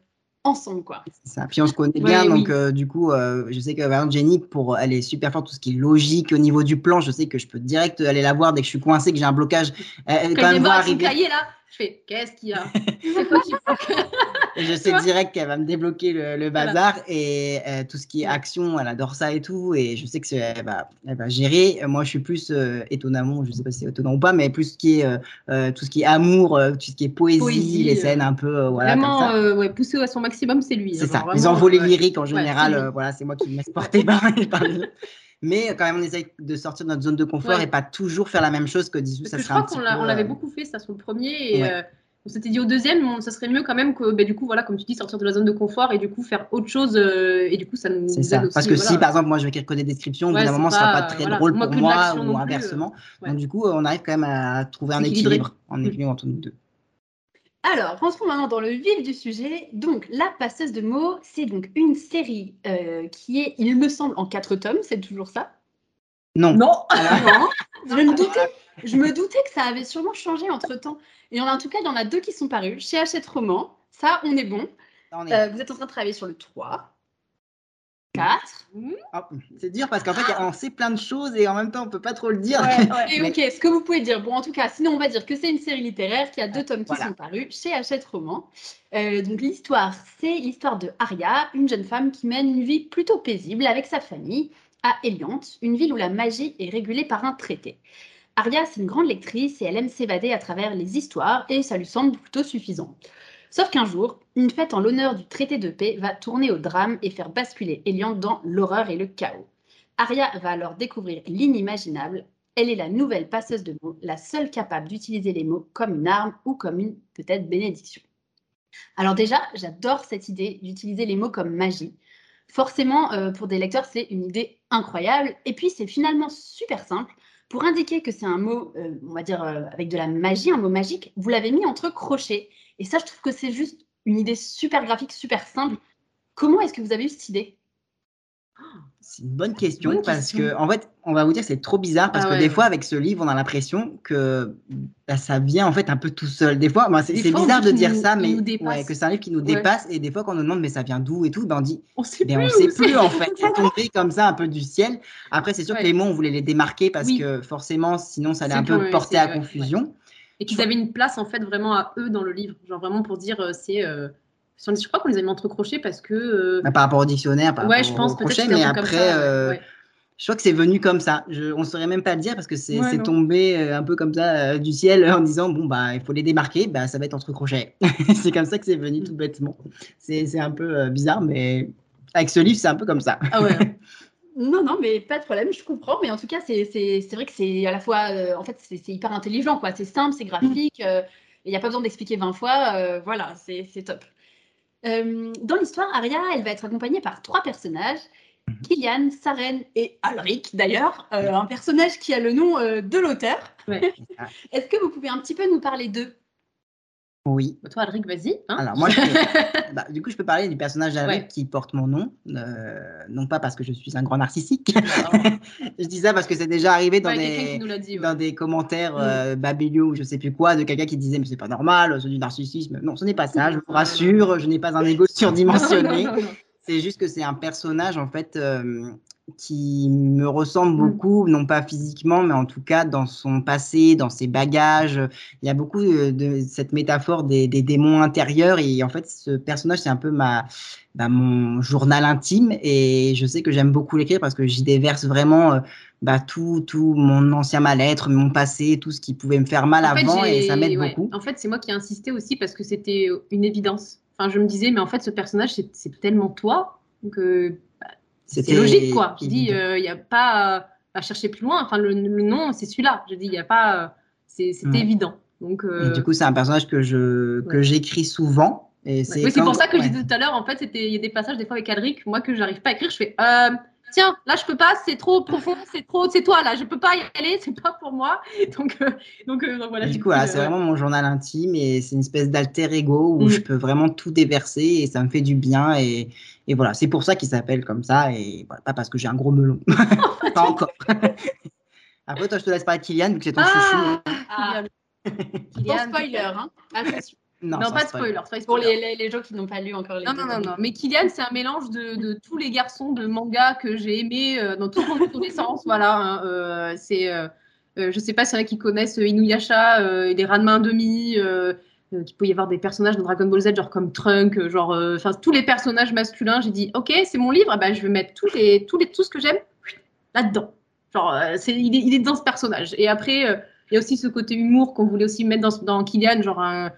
[SPEAKER 1] ensemble, quoi.
[SPEAKER 3] C'est Ça. Puis on se connaît
[SPEAKER 5] Ouais,
[SPEAKER 3] bien,
[SPEAKER 5] oui.
[SPEAKER 3] donc euh, du coup, euh, je sais que par exemple, Jenny, pour, elle est super forte tout ce qui est logique au niveau du plan. Je sais que je peux direct aller la voir dès que je suis coincé, que j'ai un blocage. Elle, elle,
[SPEAKER 5] Quand
[SPEAKER 3] même
[SPEAKER 5] son
[SPEAKER 3] arriver.
[SPEAKER 5] cahier là, je fais qu'est-ce qu'il y a? <laughs> C'est quoi qui <laughs>
[SPEAKER 3] je sais direct qu'elle va me débloquer le, le
[SPEAKER 5] Voilà.
[SPEAKER 3] bazar et euh, tout ce qui est action, elle adore ça et tout. Et je sais que c'est- elle va, elle va gérer. Euh, Moi, je suis plus euh, étonnamment, je sais pas si c'est étonnant ou pas, mais plus ce qui est euh, tout ce qui est amour, tout ce qui est poésie,
[SPEAKER 5] Poésie,
[SPEAKER 3] les scènes un peu, comme
[SPEAKER 5] Vraiment,
[SPEAKER 3] ça.
[SPEAKER 5] euh, ouais, poussé à son maximum, c'est lui.
[SPEAKER 3] C'est
[SPEAKER 5] hein,
[SPEAKER 3] ça,
[SPEAKER 5] genre
[SPEAKER 3] les
[SPEAKER 5] vraiment,
[SPEAKER 3] envolées lyriques en général,
[SPEAKER 5] c'est
[SPEAKER 3] voilà, c'est moi qui me laisse porter <laughs> par, Mais quand même, on essaye de sortir de notre zone de confort
[SPEAKER 5] Ouais.
[SPEAKER 3] et pas toujours faire la même chose que 18,
[SPEAKER 5] Parce
[SPEAKER 3] ça
[SPEAKER 5] que je crois qu'on l'avait
[SPEAKER 3] euh,
[SPEAKER 5] beaucoup fait ça sur le premier et
[SPEAKER 3] Ouais.
[SPEAKER 5] euh, on s'était dit au deuxième, on- ça serait mieux quand même que bah, du coup voilà comme tu dis sortir de la zone de confort et du coup faire autre chose euh, et du coup ça nous
[SPEAKER 3] C'est ça.
[SPEAKER 5] aussi,
[SPEAKER 3] Parce que
[SPEAKER 5] voilà.
[SPEAKER 3] si par exemple moi je vais écrire que des descriptions, au bout d'un moment ce sera
[SPEAKER 5] pas,
[SPEAKER 3] très
[SPEAKER 5] voilà,
[SPEAKER 3] drôle pour moi ou inversement.
[SPEAKER 5] ouais.
[SPEAKER 3] Donc du coup on arrive quand même à trouver un équilibre en
[SPEAKER 5] Mm.
[SPEAKER 3] équilibre entre nous deux.
[SPEAKER 1] Alors, rentrons maintenant dans le vif du sujet. Donc, La passeuse de mots, c'est donc une série euh, qui est, il me semble, en quatre tomes, c'est toujours ça?
[SPEAKER 3] Non.
[SPEAKER 5] Non
[SPEAKER 1] Non, <laughs> je me doutais. Je me doutais que ça avait sûrement changé entre temps. Et en, en tout cas, il y en a deux qui sont parus chez Hachette Roman. Ça, on est bon.
[SPEAKER 3] On est-
[SPEAKER 1] Euh, vous êtes en train de travailler sur le 3, 4.
[SPEAKER 3] Ah, c'est dur parce qu'en fait, on sait plein de choses et en même temps, on peut pas trop le dire. <laughs>
[SPEAKER 1] Et ok, ce que vous pouvez dire, bon, en tout cas, sinon on va dire que c'est une série littéraire qui a deux tomes qui
[SPEAKER 3] Voilà.
[SPEAKER 1] sont parus chez Hachette Roman. Euh, donc l'histoire, c'est l'histoire de Aria, une jeune femme qui mène une vie plutôt paisible avec sa famille à Eliante, une ville où la magie est régulée par un traité. Aria, c'est une grande lectrice et elle aime s'évader à travers les histoires et ça lui semble plutôt suffisant. Sauf qu'un jour, une fête en l'honneur du traité de paix va tourner au drame et faire basculer Eliante dans l'horreur et le chaos. Aria va alors découvrir l'inimaginable. Elle est la nouvelle passeuse de mots, la seule capable d'utiliser les mots comme une arme ou comme une peut-être bénédiction. Alors déjà, j'adore cette idée d'utiliser les mots comme magie. Forcément, euh, pour des lecteurs, c'est une idée incroyable. Et puis, c'est finalement super simple. Pour indiquer que c'est un mot, euh, on va dire, euh, avec de la magie, un mot magique, vous l'avez mis entre crochets. Et ça, je trouve que c'est juste une idée super graphique, super simple. Comment est-ce que vous avez eu cette idée?
[SPEAKER 3] C'est une bonne question
[SPEAKER 1] Bonne
[SPEAKER 3] parce
[SPEAKER 1] question.
[SPEAKER 3] que, en fait, on va vous dire, c'est trop bizarre parce
[SPEAKER 5] Ah
[SPEAKER 3] que des fois, avec ce livre, on a l'impression que bah, ça vient en fait un peu tout seul. Des fois, bah, c'est bizarre de dire
[SPEAKER 5] nous-
[SPEAKER 3] ça, mais ouais, que c'est un livre qui nous
[SPEAKER 5] Ouais.
[SPEAKER 3] dépasse. Et des fois, quand on nous demande, mais ça vient d'où et tout, ben, on dit,
[SPEAKER 5] On sait
[SPEAKER 3] mais
[SPEAKER 5] plus.
[SPEAKER 3] on sait plus en fait. C'est tombé comme ça un peu du ciel. Après, c'est sûr que les mots, on voulait les démarquer parce
[SPEAKER 5] Oui.
[SPEAKER 3] que forcément, sinon, ça allait un peu porter à confusion.
[SPEAKER 5] Et qu'ils avaient une place en fait vraiment à eux dans le livre, genre vraiment pour dire euh, c'est. euh, Je crois qu'on les a mis entre crochets parce que. euh,
[SPEAKER 3] Bah, par rapport au dictionnaire, par
[SPEAKER 5] ouais,
[SPEAKER 3] rapport
[SPEAKER 5] je pense
[SPEAKER 3] au
[SPEAKER 5] peut-être
[SPEAKER 3] crochet, mais après,
[SPEAKER 5] ça.
[SPEAKER 3] euh,
[SPEAKER 5] ouais.
[SPEAKER 3] Je crois que c'est venu comme ça. Je, on ne saurait même pas le dire parce que c'est
[SPEAKER 5] Ouais,
[SPEAKER 3] tombé un peu comme ça euh, du ciel <laughs> en disant bon bah il faut les démarquer, bah ça va être entre crochets. <laughs> c'est comme ça que c'est venu tout bêtement. C'est c'est un peu euh, bizarre, mais avec ce livre c'est un peu comme ça.
[SPEAKER 5] Ah ouais. <laughs>
[SPEAKER 1] Non, non, mais pas de problème, je comprends. Mais en tout cas, c'est vrai que c'est à la fois, euh, en fait, c'est hyper intelligent, quoi. C'est simple, c'est graphique, euh, il n'y a pas besoin d'expliquer 20 fois. euh, voilà, c'est top. Euh, dans l'histoire, Aria, elle va être accompagnée par trois personnages. Kylian, Saren et Alric, d'ailleurs, euh, un personnage qui a le nom euh, de l'auteur.
[SPEAKER 5] Ouais. <laughs>
[SPEAKER 1] Est-ce que vous pouvez un petit peu nous parler d'eux?
[SPEAKER 3] Oui.
[SPEAKER 5] Bah, Toi, Alric, vas-y. hein.
[SPEAKER 3] Alors moi je peux- <laughs> bah, du coup je peux parler du personnage d'Alric
[SPEAKER 5] Ouais.
[SPEAKER 3] qui porte mon nom, euh, non pas parce que je suis un grand narcissique.
[SPEAKER 5] Alors, <laughs>
[SPEAKER 3] je dis ça parce que c'est déjà arrivé dans
[SPEAKER 5] ouais,
[SPEAKER 3] des
[SPEAKER 5] qui nous l'a dit. ouais.
[SPEAKER 3] dans des commentaires
[SPEAKER 5] Mm.
[SPEAKER 3] euh, ou je sais plus quoi de quelqu'un qui disait mais c'est pas normal, c'est du narcissisme. Non, ce n'est pas ça, je vous rassure, je n'ai pas un ego <laughs> surdimensionné. C'est juste que c'est un personnage en fait euh, qui me ressemble
[SPEAKER 5] Mm.
[SPEAKER 3] beaucoup, non pas physiquement, mais en tout cas dans son passé, dans ses bagages. Il y a beaucoup de, de cette métaphore des, des démons intérieurs et en fait ce personnage c'est un peu ma bah, mon journal intime et je sais que j'aime beaucoup l'écrire parce que j'y déverse vraiment euh, bah, tout, tout mon ancien mal-être, mon passé, tout ce qui pouvait me faire mal
[SPEAKER 5] En fait,
[SPEAKER 3] avant et ça m'aide
[SPEAKER 5] ouais.
[SPEAKER 3] beaucoup.
[SPEAKER 5] En fait, c'est moi qui ai insisté aussi parce que c'était une évidence. Enfin, je me disais, mais en fait, ce personnage, c'est tellement toi que c'est logique, quoi. Je dis, il n'y a pas à, chercher plus loin. Enfin, le, le nom, c'est celui-là. Je dis, il n'y a pas. euh, c'est-
[SPEAKER 3] Ouais.
[SPEAKER 5] évident. Donc,
[SPEAKER 3] Et
[SPEAKER 5] euh,
[SPEAKER 3] du coup, c'est un personnage que je que
[SPEAKER 5] Ouais.
[SPEAKER 3] j'écris souvent. Et c'est
[SPEAKER 5] Oui, pour ça que
[SPEAKER 3] ouais.
[SPEAKER 5] je disais tout à l'heure, en fait, il y a des passages des fois avec Alric, moi que j'arrive pas à écrire, je fais euh, tiens, là je peux pas, c'est trop profond, c'est trop, c'est toi là, je peux pas y aller, c'est pas pour moi. <laughs> Donc, euh, donc, euh, donc voilà.
[SPEAKER 3] Et du coup, c'est
[SPEAKER 5] euh,
[SPEAKER 3] vraiment mon journal intime et c'est une espèce d'alter ego où
[SPEAKER 5] Mm.
[SPEAKER 3] je peux vraiment tout déverser et ça me fait du bien. Et, et voilà, c'est pour ça qu'il s'appelle comme ça et voilà, pas parce que j'ai un gros melon. <laughs> pas encore. <laughs> Après, toi, je te laisse parler de Kylian vu que c'est ton chouchou.
[SPEAKER 5] Ah, <laughs>
[SPEAKER 1] Ah,
[SPEAKER 5] Kylian.
[SPEAKER 1] Spoiler, hein. Attention.
[SPEAKER 5] Non, pas de spoiler. de
[SPEAKER 1] Pour
[SPEAKER 5] spoiler.
[SPEAKER 1] les, les- les gens qui n'ont pas lu encore les
[SPEAKER 5] Non, non, non, non. Mais Kylian, c'est un mélange de, de tous les garçons de manga que j'ai aimés euh, dans toute mon adolescence. voilà. hein, euh, c'est, euh, euh, je sais pas s'il y en a qui connaissent Inuyasha, euh, et des Ranma 1,5. Euh, euh, il peut y avoir des personnages de Dragon Ball Z, genre comme Trunk, euh, genre, euh, tous les personnages masculins. J'ai dit, ok, c'est mon livre, eh ben, je vais mettre tous les, tous les, tout ce que j'aime là-dedans. Genre, euh, il, est, il est dans ce personnage. Et après, euh, il y a aussi ce côté humour qu'on voulait aussi mettre dans, dans Kylian, genre un,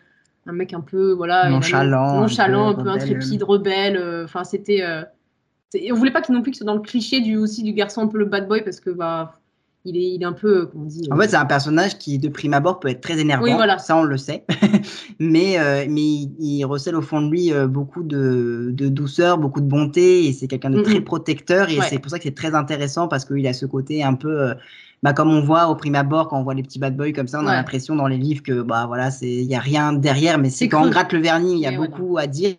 [SPEAKER 5] un mec un peu, voilà,
[SPEAKER 3] Nonchalant,
[SPEAKER 5] nonchalant,
[SPEAKER 3] un peu
[SPEAKER 5] intrépide, rebelle. Enfin, c'était. on voulait pas qu'il non plus qu'il soit dans le cliché du aussi du garçon un peu le bad boy parce que bah il est, il est un peu, euh, comment on dit.
[SPEAKER 3] En fait, c'est un personnage qui, de prime abord, peut être très énervant.
[SPEAKER 5] Oui, voilà.
[SPEAKER 3] Ça, on le sait. <laughs> mais euh, mais il, il recèle au fond de lui euh, beaucoup de, de douceur, beaucoup de bonté. Et c'est quelqu'un de très
[SPEAKER 5] Mhm.
[SPEAKER 3] protecteur. Et
[SPEAKER 5] Ouais.
[SPEAKER 3] c'est pour ça que c'est très intéressant parce qu'il a ce côté un peu. euh, bah, comme on voit au prime abord, quand on voit les petits bad boys comme ça, on a l'impression dans les livres que bah voilà, c'est il y a rien derrière, mais c'est quand on gratte le vernis, il y a
[SPEAKER 5] Mais
[SPEAKER 3] beaucoup à dire.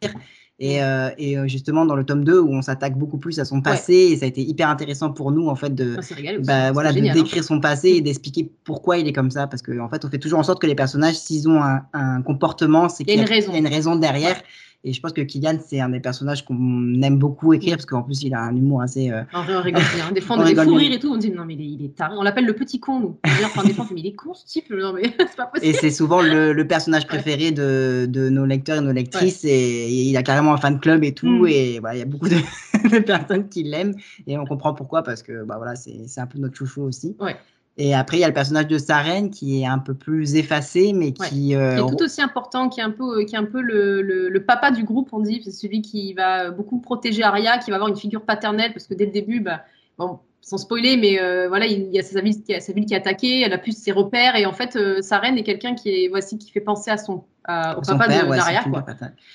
[SPEAKER 3] Et, euh, et, euh, justement, dans le tome 2, où on s'attaque beaucoup plus à son passé, et ça a été hyper intéressant pour nous, en fait, de, bah, voilà, de décrire son passé et d'expliquer pourquoi il est comme ça. Parce qu'en en fait, on fait toujours en sorte que les personnages, s'ils ont un, un comportement, c'est qu'il y, y, a une raison derrière. Et je pense que Kylian, c'est un des personnages qu'on aime beaucoup écrire parce qu'en plus, il a un humour assez. Euh...
[SPEAKER 5] En vrai, on rigole bien. Des fois, on, <laughs> a des fous rires et tout. On dit non, mais il est, il est taré. On l'appelle le petit con, nous. D'ailleurs, enfin, des fois, mais il est con, ce type. Non, mais <laughs> c'est pas possible.
[SPEAKER 3] Et c'est souvent le, le, personnage préféré de, de, nos lecteurs et nos lectrices. Ouais. Et, et, il a carrément un fan club et tout. Mm. Et il y a beaucoup de, <laughs> de personnes qui l'aiment. Et on comprend pourquoi parce que bah, voilà, c'est un peu notre chouchou aussi.
[SPEAKER 5] Ouais.
[SPEAKER 3] Et après, il y a le personnage de Saren qui est un peu plus effacé, mais qui,
[SPEAKER 5] ouais. euh, qui est tout aussi important, qui est un peu, qui est un peu le, le, le papa du groupe, on dit. C'est celui qui va beaucoup protéger Arya, qui va avoir une figure paternelle, parce que dès le début, bah, bon, sans spoiler, mais euh, voilà, il y a sa ville, sa ville qui est attaquée, elle a plus ses repères, et en fait, euh, Saren est quelqu'un qui est, voici, qui fait penser à son, au
[SPEAKER 3] son
[SPEAKER 5] papa
[SPEAKER 3] père,
[SPEAKER 5] de,
[SPEAKER 3] ouais,
[SPEAKER 5] quoi.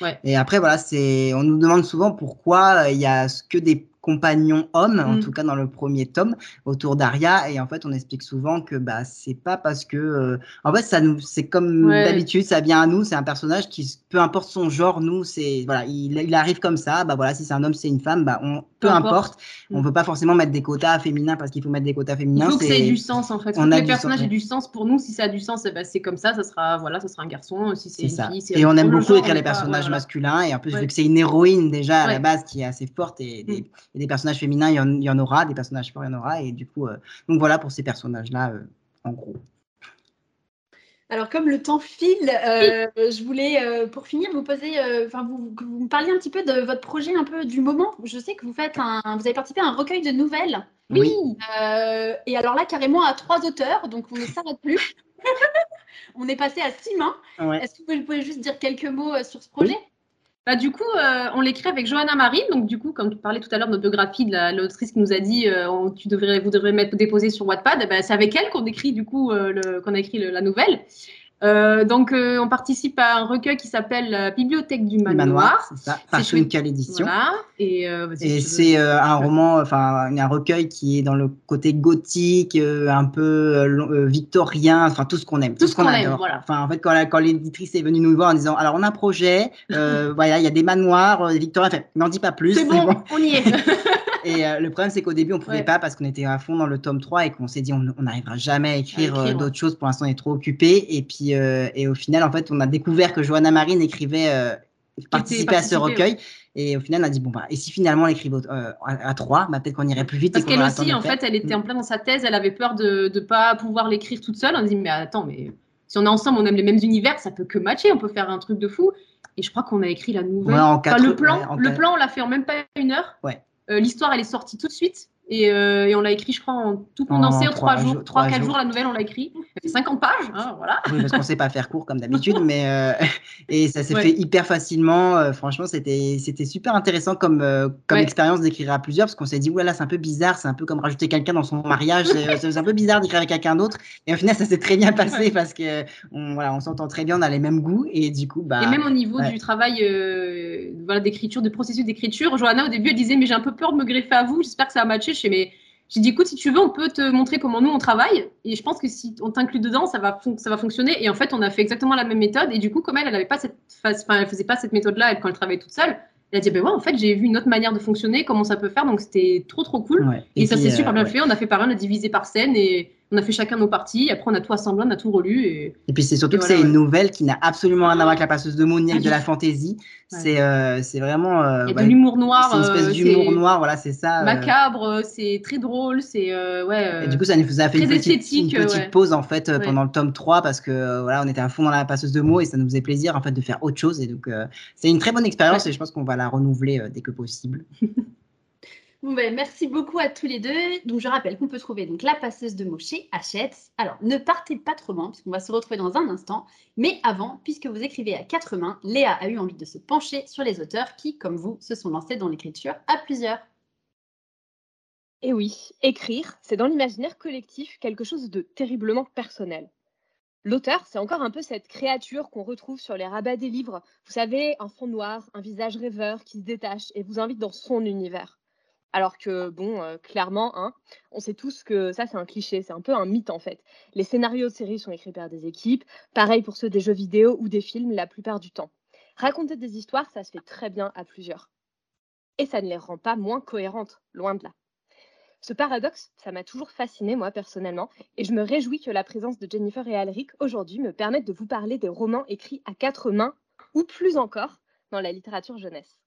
[SPEAKER 3] Ouais. Et après, voilà, c'est, on nous demande souvent pourquoi il y a que des compagnon homme, mm. en tout cas dans le premier tome, autour d'Aria. Et en fait, on explique souvent que bah, c'est pas parce que. Euh, en fait, ça nous, c'est comme ouais. d'habitude, ça vient à nous. C'est un personnage qui, peu importe son genre, nous, c'est. Voilà, il, il, arrive comme ça. Bah voilà, si c'est un homme, c'est une femme, bah on, peu, peu importe. Mm. On veut pas forcément mettre des quotas féminins parce qu'il faut mettre des quotas féminins.
[SPEAKER 5] Il faut que ça ait du sens, en fait. On a les personnages aient du sens pour nous. Si ça a du sens, bah, c'est comme ça. Ça sera, voilà, ça sera un garçon. Si c'est une
[SPEAKER 3] ça.
[SPEAKER 5] fille,
[SPEAKER 3] Et on aime beaucoup écrire les personnages voilà. masculins. Et en plus, vu que c'est une héroïne déjà à la base qui est assez forte et des, et des personnages féminins il y, en, il y, en, aura, des personnages forts, il y en aura. Et du coup, euh, donc voilà pour ces personnages-là, euh, en gros.
[SPEAKER 1] Alors, comme le temps file, euh, je voulais, euh, pour finir, vous poser, enfin, vous, vous me parliez un petit peu de votre projet un peu du moment. Je sais que vous faites un, vous avez participé à un recueil de nouvelles.
[SPEAKER 3] Oui.
[SPEAKER 1] Euh, et alors là, carrément à trois auteurs, donc on ne s'arrête plus. <laughs> on est passé à six mains.
[SPEAKER 3] Ouais.
[SPEAKER 1] Est-ce que vous pouvez juste dire quelques mots sur ce projet? Oui.
[SPEAKER 5] Bah, du coup, euh, on l'écrit avec Johanna Marie. Donc, du coup, comme tu parlais tout à l'heure de notre biographie de l'autrice qui nous a dit euh, tu devrais, vous devrez mettre déposer sur Wattpad, bah, c'est avec elle qu'on écrit du coup euh, qu'on a écrit la nouvelle. Euh, donc, euh, on participe à un recueil qui s'appelle la Bibliothèque du Manoir.
[SPEAKER 3] Manoir c'est ça, par Twinkle Édition.
[SPEAKER 5] Voilà. Et, euh,
[SPEAKER 3] et c'est un roman, enfin, un recueil qui est dans le côté gothique, un peu victorien, enfin, tout ce qu'on aime.
[SPEAKER 5] Tout, tout ce qu'on qu
[SPEAKER 3] adore.
[SPEAKER 5] Voilà.
[SPEAKER 3] Enfin, en fait, quand, quand l'éditrice est venue nous voir en disant Alors, on a un projet, <laughs> voilà, il y a des manoirs, victoriens, enfin, n'en dis pas plus.
[SPEAKER 5] C'est bon, bon, on y est. <laughs>
[SPEAKER 3] Et euh, le problème, c'est qu'au début, on pouvait ouais. pas parce qu'on était à fond dans le tome 3 et qu'on s'est dit, on n'arrivera jamais à écrire, écrire euh, d'autres choses. Pour l'instant, on est trop occupé. Et puis, euh, et au final, en fait, on a découvert que Johanna Marine écrivait, participait à ce recueil. Ouais. Et au final, on a dit, bon, bah, et si finalement on écrivait à, à 3, bah, peut-être qu'on irait plus vite.
[SPEAKER 5] Parce qu'elle aussi, en fait, elle était en plein dans sa thèse, elle avait peur de ne pas pouvoir l'écrire toute seule. On dit, mais attends, mais si on est ensemble, on aime les mêmes univers, ça peut que matcher, on peut faire un truc de fou. Et je crois qu'on a écrit la nouvelle.
[SPEAKER 3] Ouais, en quatre,
[SPEAKER 5] enfin, le plan,
[SPEAKER 3] ouais, en
[SPEAKER 5] le plan, on l'a fait en même pas une heure.
[SPEAKER 3] Ouais.
[SPEAKER 5] Euh, L'histoire, elle est sortie tout de suite. Et, euh, et on l'a écrit, je crois, en tout condensé en, trois, jours, trois, quatre jours. La nouvelle, on l'a écrit. Elle fait 50 pages, hein, voilà.
[SPEAKER 3] Oui, parce qu'on sait pas faire court comme d'habitude, mais euh, <laughs> et ça s'est ouais. fait hyper facilement. Euh, franchement, c'était c'était super intéressant comme comme ouais. expérience d'écrire à plusieurs, parce qu'on s'est dit ouais là c'est un peu bizarre, c'est un peu comme rajouter quelqu'un dans son mariage, c'est un peu bizarre d'écrire avec quelqu'un d'autre. Et au final, ça s'est très bien passé ouais. parce que on voilà, on s'entend très bien, on a les mêmes goûts et du coup bah.
[SPEAKER 5] Et même au niveau du travail voilà d'écriture, de processus d'écriture, Johanna au début elle disait mais j'ai un peu peur de me greffer à vous, j'espère que ça va matcher. Je mais j'ai dit, écoute, si tu veux, on peut te montrer comment nous on travaille. Et je pense que si on t'inclut dedans, ça va, ça va fonctionner. Et en fait, on a fait exactement la même méthode. Et du coup, comme elle, elle avait pas cette phase, enfin, elle faisait pas cette méthode-là, quand elle travaillait toute seule. Elle a dit, ben ouais, en fait, j'ai vu une autre manière de fonctionner, comment ça peut faire. Donc, c'était trop, trop cool.
[SPEAKER 3] Ouais.
[SPEAKER 5] Et, et, ça s'est super
[SPEAKER 3] euh,
[SPEAKER 5] bien
[SPEAKER 3] ouais.
[SPEAKER 5] fait. On a fait pareil, on a divisé par scène et on a fait chacun nos parties. Après, on a tout assemblé, on a tout relu. Et,
[SPEAKER 3] et puis, c'est surtout que voilà, c'est ouais. une nouvelle qui n'a absolument rien à voir avec la passeuse de mots ni avec de la fantaisie. C'est euh, vraiment. Euh,
[SPEAKER 5] et de l'humour noir.
[SPEAKER 3] C'est une espèce
[SPEAKER 5] euh,
[SPEAKER 3] d'humour noir, voilà, c'est ça.
[SPEAKER 5] Macabre, c'est très drôle. C'est. ouais.
[SPEAKER 3] Et du coup, ça nous a fait une petite, une petite pause, en fait, pendant le tome 3 parce que, voilà, on était à fond dans la passeuse de mots et ça nous faisait plaisir, en fait, de faire autre chose. Et donc, c'est une très bonne expérience et je pense qu'on va la renouveler dès que possible. <laughs>
[SPEAKER 1] Ben, merci beaucoup à tous les deux. Donc je rappelle qu'on peut trouver donc la passeuse de mots chez Hachette. Alors ne partez pas trop loin puisqu'on va se retrouver dans un instant. Mais avant, puisque vous écrivez à quatre mains, Léa a eu envie de se pencher sur les auteurs qui, comme vous, se sont lancés dans l'écriture à plusieurs.
[SPEAKER 6] Et oui, écrire, c'est dans l'imaginaire collectif quelque chose de terriblement personnel. L'auteur, c'est encore un peu cette créature qu'on retrouve sur les rabats des livres. Vous savez, un fond noir, un visage rêveur qui se détache et vous invite dans son univers. Alors que, bon, euh, clairement, hein, on sait tous que ça, c'est un cliché, c'est un peu un mythe en fait. Les scénarios de séries sont écrits par des équipes, pareil pour ceux des jeux vidéo ou des films la plupart du temps. Raconter des histoires, ça se fait très bien à plusieurs. Et ça ne les rend pas moins cohérentes, loin de là. Ce paradoxe, ça m'a toujours fasciné, moi, personnellement, et je me réjouis que la présence de Jennifer et Alric aujourd'hui me permette de vous parler des romans écrits à quatre mains, ou plus encore, dans la littérature jeunesse.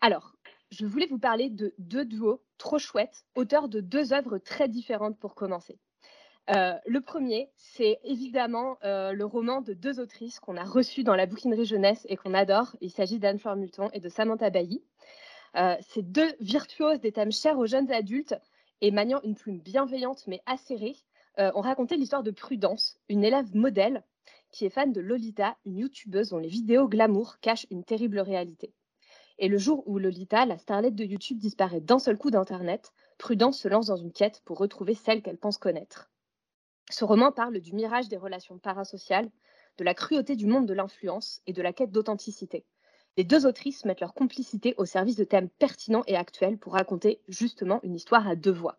[SPEAKER 6] Alors, je voulais vous parler de deux duos trop chouettes, auteurs de deux œuvres très différentes pour commencer. Euh, le premier, c'est évidemment euh, le roman de deux autrices qu'on a reçues dans la bouquinerie jeunesse et qu'on adore. Il s'agit d'Anne Fleur Multon et de Samantha Bailly. Euh, ces deux virtuoses des thèmes chers aux jeunes adultes et maniant une plume bienveillante mais acérée, ont raconté l'histoire de Prudence, une élève modèle qui est fan de Lolita, une youtubeuse dont les vidéos glamour cachent une terrible réalité. Et le jour où Lolita, la starlette de YouTube, disparaît d'un seul coup d'Internet, Prudence se lance dans une quête pour retrouver celle qu'elle pense connaître. Ce roman parle du mirage des relations parasociales, de la cruauté du monde de l'influence et de la quête d'authenticité. Les deux autrices mettent leur complicité au service de thèmes pertinents et actuels pour raconter justement une histoire à deux voix.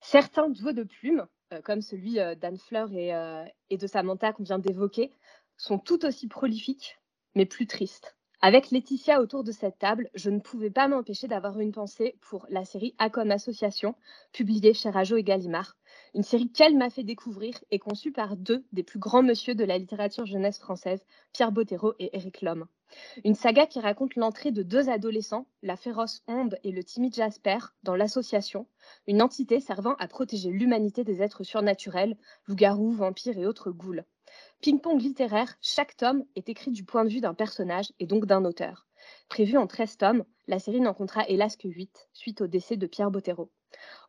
[SPEAKER 6] Certains duos de plumes, euh, comme celui euh, d'Anne Fleur euh, et de Samantha qu'on vient d'évoquer, sont tout aussi prolifiques, mais plus tristes. Avec Laetitia autour de cette table, je ne pouvais pas m'empêcher d'avoir une pensée pour la série A comme Association, publiée chez Rajo et Gallimard. Une série qu'elle m'a fait découvrir et conçue par deux des plus grands monsieur de la littérature jeunesse française, Pierre Bottero et Éric Lhomme. Une saga qui raconte l'entrée de deux adolescents, la féroce Onde et le timide Jasper, dans l'association, une entité servant à protéger l'humanité des êtres surnaturels, loups-garous, vampires et autres ghouls. Ping-pong littéraire, chaque tome est écrit du point de vue d'un personnage et donc d'un auteur. Prévu en 13 tomes, la série n'en comptera hélas que 8, suite au décès de Pierre Bottero.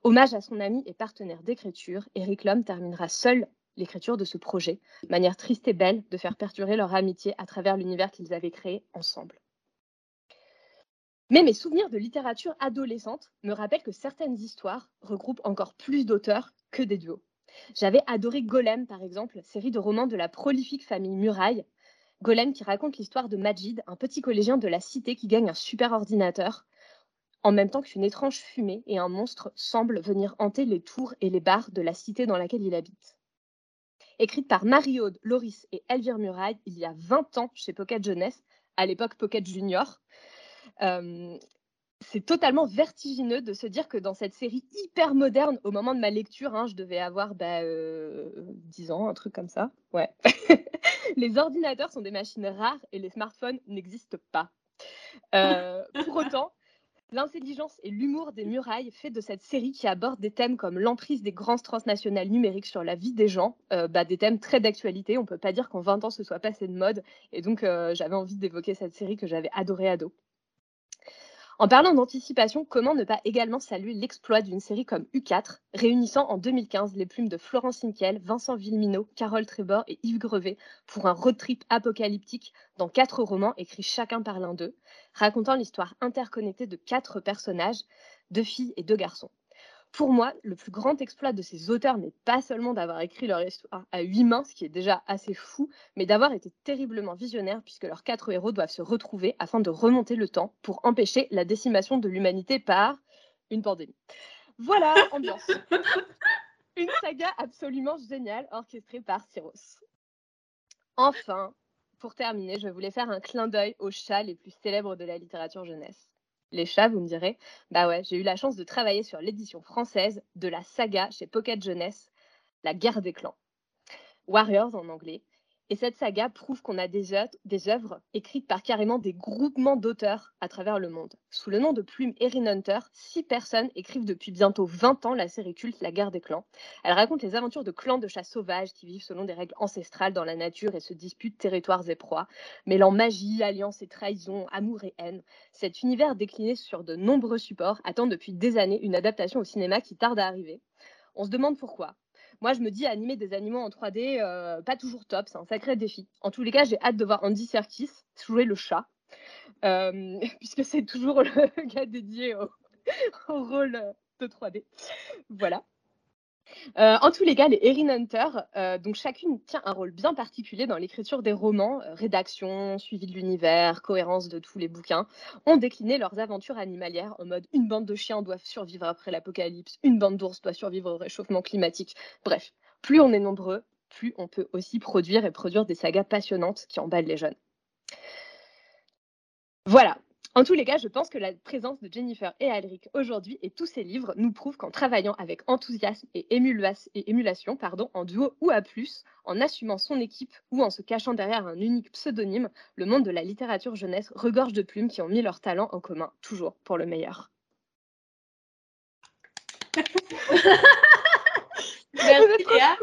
[SPEAKER 6] Hommage à son ami et partenaire d'écriture, Eric Lhomme terminera seul l'écriture de ce projet, manière triste et belle de faire perdurer leur amitié à travers l'univers qu'ils avaient créé ensemble. Mais mes souvenirs de littérature adolescente me rappellent que certaines histoires regroupent encore plus d'auteurs que des duos. J'avais adoré Golem, par exemple, série de romans de la prolifique famille Muraille. Golem qui raconte l'histoire de Majid, un petit collégien de la cité qui gagne un super ordinateur, en même temps qu'une étrange fumée et un monstre semblent venir hanter les tours et les bars de la cité dans laquelle il habite. Écrite par Marie-Aude, Loris et Elvire Muraille il y a 20 ans chez Pocket Jeunesse, à l'époque Pocket Junior. Euh, c'est totalement vertigineux de se dire que dans cette série hyper moderne, au moment de ma lecture, hein, je devais avoir bah, 10 euh, ans, un truc comme ça. <laughs> Les ordinateurs sont des machines rares et les smartphones n'existent pas. Euh, pour autant, l'intelligence et l'humour des murailles fait de cette série qui aborde des thèmes comme l'emprise des grands transnationales numériques sur la vie des gens, euh, bah, des thèmes très d'actualité. On ne peut pas dire qu'en 20 ans ce soit passé de mode. Et donc, j'avais envie d'évoquer cette série que j'avais adorée ado. En parlant d'anticipation, comment ne pas également saluer l'exploit d'une série comme U4, réunissant en 2015 les plumes de Florence Inquiel, Vincent Villeminot, Carole Trébor et Yves Grevet pour un road trip apocalyptique dans quatre romans écrits chacun par l'un d'eux, racontant l'histoire interconnectée de quatre personnages, deux filles et deux garçons. Pour moi, le plus grand exploit de ces auteurs n'est pas seulement d'avoir écrit leur histoire à huit mains, ce qui est déjà assez fou, mais d'avoir été terriblement visionnaires puisque leurs quatre héros doivent se retrouver afin de remonter le temps pour empêcher la décimation de l'humanité par une pandémie. Voilà, ambiance. <laughs> Une saga absolument géniale orchestrée par Cyros. Enfin, pour terminer, je voulais faire un clin d'œil aux chats les plus célèbres de la littérature jeunesse les chats, vous me direz. Bah ouais, j'ai eu la chance de travailler sur l'édition française de la saga chez Pocket Jeunesse, La guerre des clans. Warriors en anglais, et cette saga prouve qu'on a des œuvres, écrites par carrément des groupements d'auteurs à travers le monde. Sous le nom de Plume Erin Hunter, six personnes écrivent depuis bientôt 20 ans la série culte La guerre des clans. Elle raconte les aventures de clans de chats sauvages qui vivent selon des règles ancestrales dans la nature et se disputent territoires et proies, mêlant magie, alliance et trahison, amour et haine. Cet univers décliné sur de nombreux supports attend depuis des années une adaptation au cinéma qui tarde à arriver. On se demande pourquoi. Moi, je me dis animer des animaux en 3D, euh, pas toujours top, c'est un sacré défi. En tous les cas, j'ai hâte de voir Andy Serkis jouer le chat, euh, <laughs> puisque c'est toujours le <laughs> gars dédié au, au rôle de 3D. Voilà. Euh, en tous les cas, les Erin Hunter, euh, donc chacune tient un rôle bien particulier dans l'écriture des romans, euh, rédaction, suivi de l'univers, cohérence de tous les bouquins, ont décliné leurs aventures animalières en mode une bande de chiens doit survivre après l'apocalypse, une bande d'ours doit survivre au réchauffement climatique. Bref, plus on est nombreux, plus on peut aussi produire et produire des sagas passionnantes qui emballent les jeunes. Voilà, en tous les cas, je pense que la présence de Jennifer et Alric aujourd'hui et tous ces livres nous prouvent qu'en travaillant avec enthousiasme et, émulation, pardon, en duo ou à plus, en assumant son équipe ou en se cachant derrière un unique pseudonyme, le monde de la littérature jeunesse regorge de plumes qui ont mis leur talent en commun, toujours pour le meilleur. <laughs>
[SPEAKER 1] Merci Léa.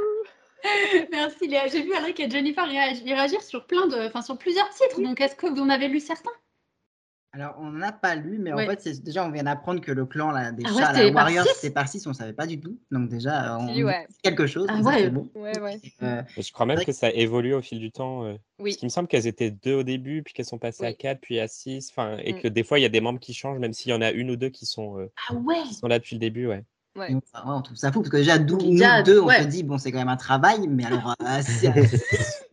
[SPEAKER 1] Merci Léa. J'ai vu Alric et Jennifer réagir sur plein de, enfin sur plusieurs titres. Donc est-ce que vous en avez lu certains?
[SPEAKER 3] Alors, on n'en a pas lu, mais en fait, c'est déjà, on vient d'apprendre que le clan là, des
[SPEAKER 1] Ah ouais,
[SPEAKER 3] chats,
[SPEAKER 1] c'était
[SPEAKER 3] la
[SPEAKER 1] par
[SPEAKER 3] Warriors,
[SPEAKER 1] six
[SPEAKER 3] c'est par 6, on ne savait pas du tout. Donc, déjà, on
[SPEAKER 6] Si, ouais.
[SPEAKER 3] sait quelque chose.
[SPEAKER 1] Ah
[SPEAKER 3] ça, bon.
[SPEAKER 6] Ouais, ouais.
[SPEAKER 3] Euh,
[SPEAKER 7] Et je crois même que ça évolue au fil du temps. euh,
[SPEAKER 6] Oui.
[SPEAKER 7] Parce qu'il me semble qu'elles étaient deux au début, puis qu'elles sont passées à
[SPEAKER 6] Oui.
[SPEAKER 7] 4, puis à 6. Et
[SPEAKER 6] Mm.
[SPEAKER 7] que des fois, il y a des membres qui changent, même s'il y en a une ou deux qui sont, euh,
[SPEAKER 1] Ah ouais.
[SPEAKER 7] qui sont là depuis le début. Ouais.
[SPEAKER 6] Ouais.
[SPEAKER 3] donc, ouais, on trouve ça fou parce que déjà, nous deux, on
[SPEAKER 1] ouais.
[SPEAKER 3] se dit, bon, c'est quand même un travail, mais alors, euh, <laughs> euh,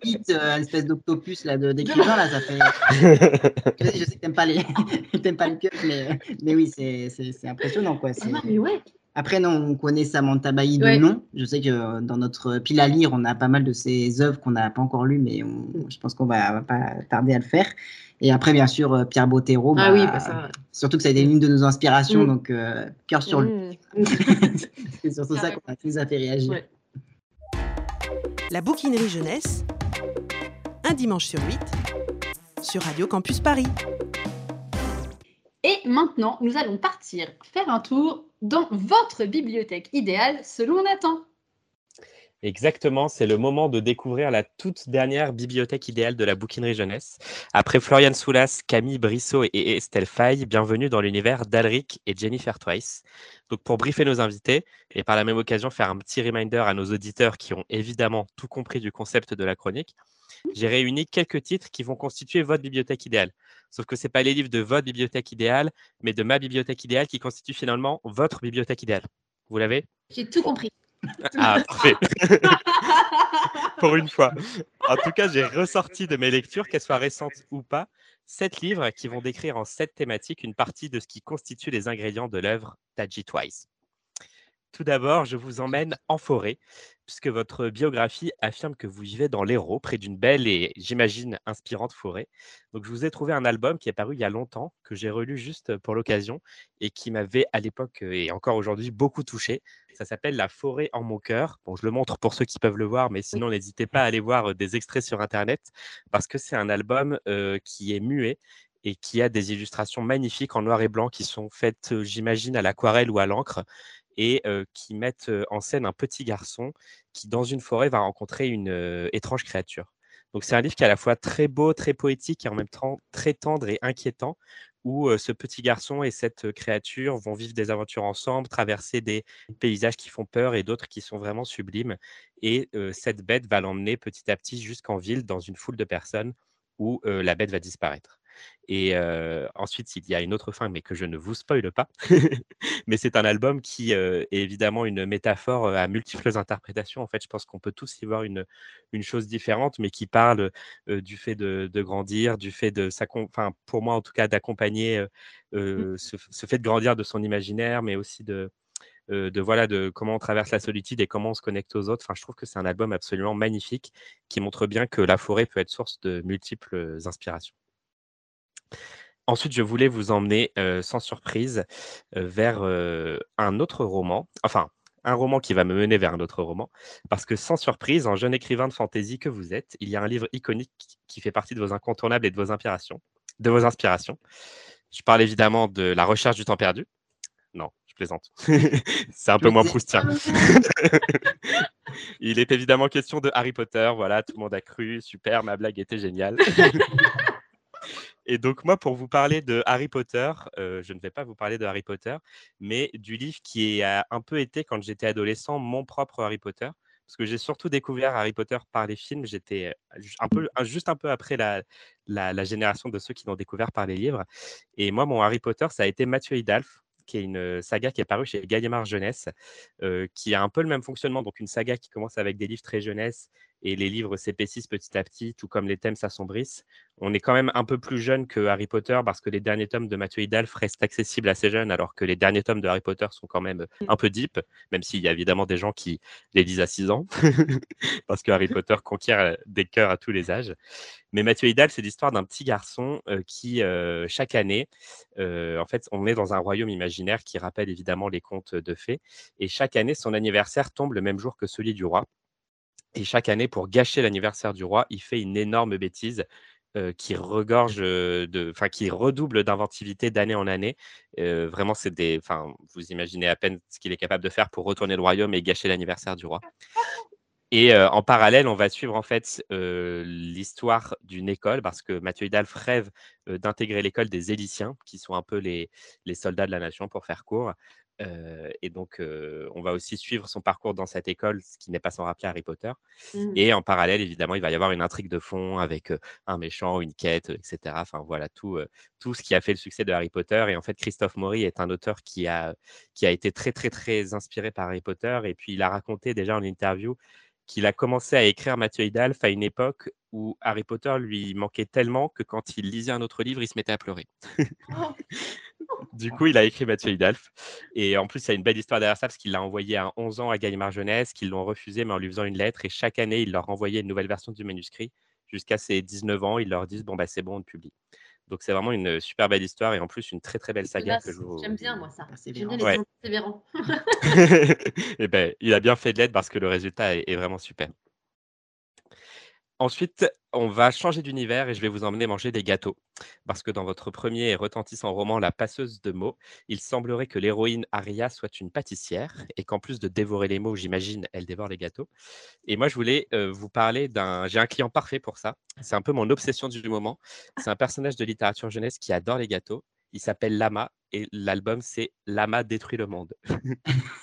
[SPEAKER 3] suite, euh, une espèce d'octopus là, de- d'écrivain, là, ça fait. <laughs> Je sais, je sais que t'aimes pas les, <laughs> t'aimes pas les pieuvres, mais, mais oui, c'est c'est- c'est impressionnant, quoi.
[SPEAKER 1] Ah
[SPEAKER 3] c'est-
[SPEAKER 1] ouais, mais ouais.
[SPEAKER 3] Après, non, on connaît Samantha Bailly de
[SPEAKER 1] Ouais.
[SPEAKER 3] nom. Je sais que euh, dans notre pile à lire, on a pas mal de ses œuvres qu'on n'a pas encore lues, mais on- je pense qu'on va, va pas tarder à le faire. Et après, bien sûr, euh, Pierre Bottero.
[SPEAKER 1] Ah
[SPEAKER 3] bah,
[SPEAKER 1] oui, bah ça.
[SPEAKER 3] Surtout que ça a été une de nos inspirations,
[SPEAKER 1] Mm.
[SPEAKER 3] donc euh, cœur sur lui. <laughs> C'est surtout ça qu'on a tous a fait réagir.
[SPEAKER 1] Ouais.
[SPEAKER 2] La bouquinerie jeunesse, un dimanche sur huit, sur Radio Campus Paris.
[SPEAKER 1] Et maintenant, nous allons partir faire un tour dans votre bibliothèque idéale selon Nathan.
[SPEAKER 7] Exactement, c'est le moment de découvrir la toute dernière bibliothèque idéale de la bouquinerie jeunesse. Après Florian Soulas, Camille Brissot et Estelle Faye, bienvenue dans l'univers d'Alric et Jennifer Twice. Donc pour briefer nos invités et par la même occasion faire un petit reminder à nos auditeurs qui ont évidemment tout compris du concept de la chronique, j'ai réuni quelques titres qui vont constituer votre bibliothèque idéale. Sauf que ce n'est pas les livres de votre bibliothèque idéale, mais de ma bibliothèque idéale qui constitue finalement votre bibliothèque idéale. Vous l'avez?
[SPEAKER 1] J'ai tout compris. <laughs>
[SPEAKER 7] Ah, parfait. <laughs> Pour une fois. En tout cas, j'ai ressorti de mes lectures, qu'elles soient récentes ou pas, sept livres qui vont décrire en sept thématiques une partie de ce qui constitue les ingrédients de l'œuvre Taji Twice. Tout d'abord, je vous emmène en forêt, puisque votre biographie affirme que vous vivez dans l'Hérault, près d'une belle et, j'imagine, inspirante forêt. Donc, je vous ai trouvé un album qui est paru il y a longtemps, que j'ai relu juste pour l'occasion, et qui m'avait à l'époque euh, et encore aujourd'hui beaucoup touché. Ça s'appelle La forêt en mon cœur. Bon, je le montre pour ceux qui peuvent le voir, mais sinon, n'hésitez pas à aller voir euh, des extraits sur Internet, parce que c'est un album euh, qui est muet et qui a des illustrations magnifiques en noir et blanc qui sont faites, j'imagine, à l'aquarelle ou à l'encre et qui mettent en scène un petit garçon qui, dans une forêt, va rencontrer une étrange créature. Donc c'est un livre qui est à la fois très beau, très poétique et en même temps très tendre et inquiétant, où ce petit garçon et cette créature vont vivre des aventures ensemble, traverser des paysages qui font peur et d'autres qui sont vraiment sublimes. Et cette bête va l'emmener petit à petit jusqu'en ville, dans une foule de personnes, où la bête va disparaître. Et euh, ensuite, il y a une autre fin, mais que je ne vous spoile pas. <laughs> <laughs> mais c'est un album qui euh, est évidemment une métaphore à multiples interprétations. En fait, je pense qu'on peut tous y voir une, une chose différente, mais qui parle euh, du fait de, de grandir, du fait de enfin pour moi en tout cas, d'accompagner euh, ce, ce fait de grandir de son imaginaire, mais aussi de, de voilà de comment on traverse la solitude et comment on se connecte aux autres. Enfin, je trouve que c'est un album absolument magnifique qui montre bien que la forêt peut être source de multiples inspirations. Ensuite, je voulais vous emmener euh, sans surprise euh, vers euh, un autre roman, enfin un roman qui va me mener vers un autre roman, parce que sans surprise, en jeune écrivain de fantaisie que vous êtes, il y a un livre iconique qui fait partie de vos incontournables et de vos inspirations. De vos inspirations. Je parle évidemment de La recherche du temps perdu. Non, je plaisante. <laughs> c'est un peu moins proustien. <laughs> il est évidemment question de Harry Potter. Voilà, tout le monde a cru. Super, ma blague était géniale. <laughs> Et donc, moi, pour vous parler de Harry Potter, euh, je ne vais pas vous parler de Harry Potter, mais du livre qui a un peu été, quand j'étais adolescent, mon propre Harry Potter. Parce que j'ai surtout découvert Harry Potter par les films. J'étais un peu, juste un peu après la, la, génération de ceux qui l'ont découvert par les livres. Et moi, mon Harry Potter, ça a été Mathieu Hidalf, qui est une saga qui est parue chez Gallimard Jeunesse, euh, qui a un peu le même fonctionnement. Donc, une saga qui commence avec des livres très jeunesse et les livres s'épaississent petit à petit, tout comme les thèmes s'assombrissent. On est quand même un peu plus jeune que Harry Potter parce que les derniers tomes de Mathieu Hidalf restent accessibles à ces jeunes, alors que les derniers tomes de Harry Potter sont quand même un peu deep, même s'il y a évidemment des gens qui les lisent à 6 ans, <laughs> parce que Harry Potter conquiert des cœurs à tous les âges. Mais Mathieu Hidalf, c'est l'histoire d'un petit garçon euh, qui, euh, chaque année, euh, en fait, on est dans un royaume imaginaire qui rappelle évidemment les contes de fées, et chaque année, son anniversaire tombe le même jour que celui du roi. Et chaque année, pour gâcher l'anniversaire du roi, il fait une énorme bêtise qui regorge de, enfin qui redouble d'inventivité d'année en année. vraiment, c'est des, enfin, vous imaginez à peine ce qu'il est capable de faire pour retourner le royaume et gâcher l'anniversaire du roi. Et en parallèle, on va suivre en fait l'histoire d'une école parce que Mathieu Hidalf rêve d'intégrer l'école des Éliciens, qui sont un peu les, les soldats de la nation pour faire court et donc, on va aussi suivre son parcours dans cette école, ce qui n'est pas sans rappeler Harry Potter.
[SPEAKER 1] Mmh.
[SPEAKER 7] Et en parallèle, évidemment, il va y avoir une intrigue de fond avec un méchant, une quête, etc. Enfin, voilà, tout, tout ce qui a fait le succès de Harry Potter. Et en fait, Christophe Maury est un auteur qui a, qui a été très, très, très inspiré par Harry Potter. Et puis, il a raconté déjà en interview qu'il a commencé à écrire Mathieu Hidalf à une époque où Harry Potter lui manquait tellement que quand il lisait un autre livre, il se mettait à pleurer. <laughs> Du coup, il a écrit Mathieu Hidalf. Et en plus, il y a une belle histoire derrière ça parce qu'il l'a envoyé à 11 ans à Gallimard Jeunesse, qu'ils l'ont refusé, mais en lui faisant une lettre. Et chaque année, il leur envoyait une nouvelle version du manuscrit. Jusqu'à ses 19 ans, ils leur disent Bon, bah, c'est bon, on publie. Donc, c'est vraiment une super belle histoire et en plus, une très très belle saga. que je vous-
[SPEAKER 1] J'aime bien, moi, ça. J'aime bien
[SPEAKER 3] Persévérant.
[SPEAKER 1] les
[SPEAKER 7] Ouais.
[SPEAKER 1] gens persévérants. <laughs> <laughs>
[SPEAKER 7] Eh ben, il a bien fait de l'aide parce que le résultat est, est vraiment super. Ensuite, on va changer d'univers et je vais vous emmener manger des gâteaux. Parce que dans votre premier et retentissant roman, La passeuse de mots, il semblerait que l'héroïne Aria soit une pâtissière et qu'en plus de dévorer les mots, j'imagine, elle dévore les gâteaux. Et moi, je voulais euh, vous parler d'un. J'ai un client parfait pour ça. C'est un peu mon obsession du moment. C'est un personnage de littérature jeunesse qui adore les gâteaux. Il s'appelle Lama et l'album, c'est Lama détruit le monde. <laughs>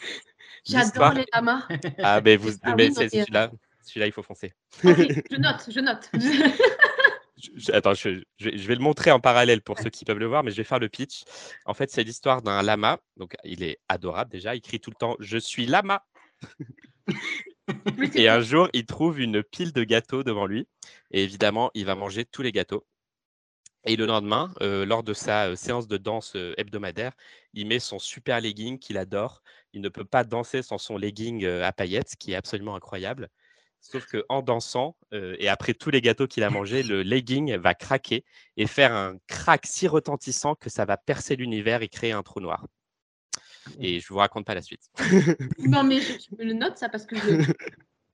[SPEAKER 1] J'adore les lamas.
[SPEAKER 7] Ah, mais vous,
[SPEAKER 1] Ah
[SPEAKER 7] mais c'est celui-là, celui-là, il faut foncer.
[SPEAKER 1] Ok, <laughs> je note, je note.
[SPEAKER 7] Je- attends, je, je- je vais le montrer en parallèle pour ceux qui peuvent le voir, mais je vais faire le pitch. En fait, c'est l'histoire d'un lama. Donc, il est adorable déjà. Il crie tout le temps Je suis lama. <laughs> Et un jour, il trouve une pile de gâteaux devant lui. Et évidemment, il va manger tous les gâteaux. Et le lendemain, euh, lors de sa euh, séance de danse euh, hebdomadaire, il met son super legging qu'il adore. Il ne peut pas danser sans son legging à paillettes, ce qui est absolument incroyable. Sauf qu'en dansant, euh, et après tous les gâteaux qu'il a mangés, le legging va craquer et faire un crack si retentissant que ça va percer l'univers et créer un trou noir. Et je vous raconte pas la suite.
[SPEAKER 1] Non, mais je, <laughs> je me le note, ça, parce que je.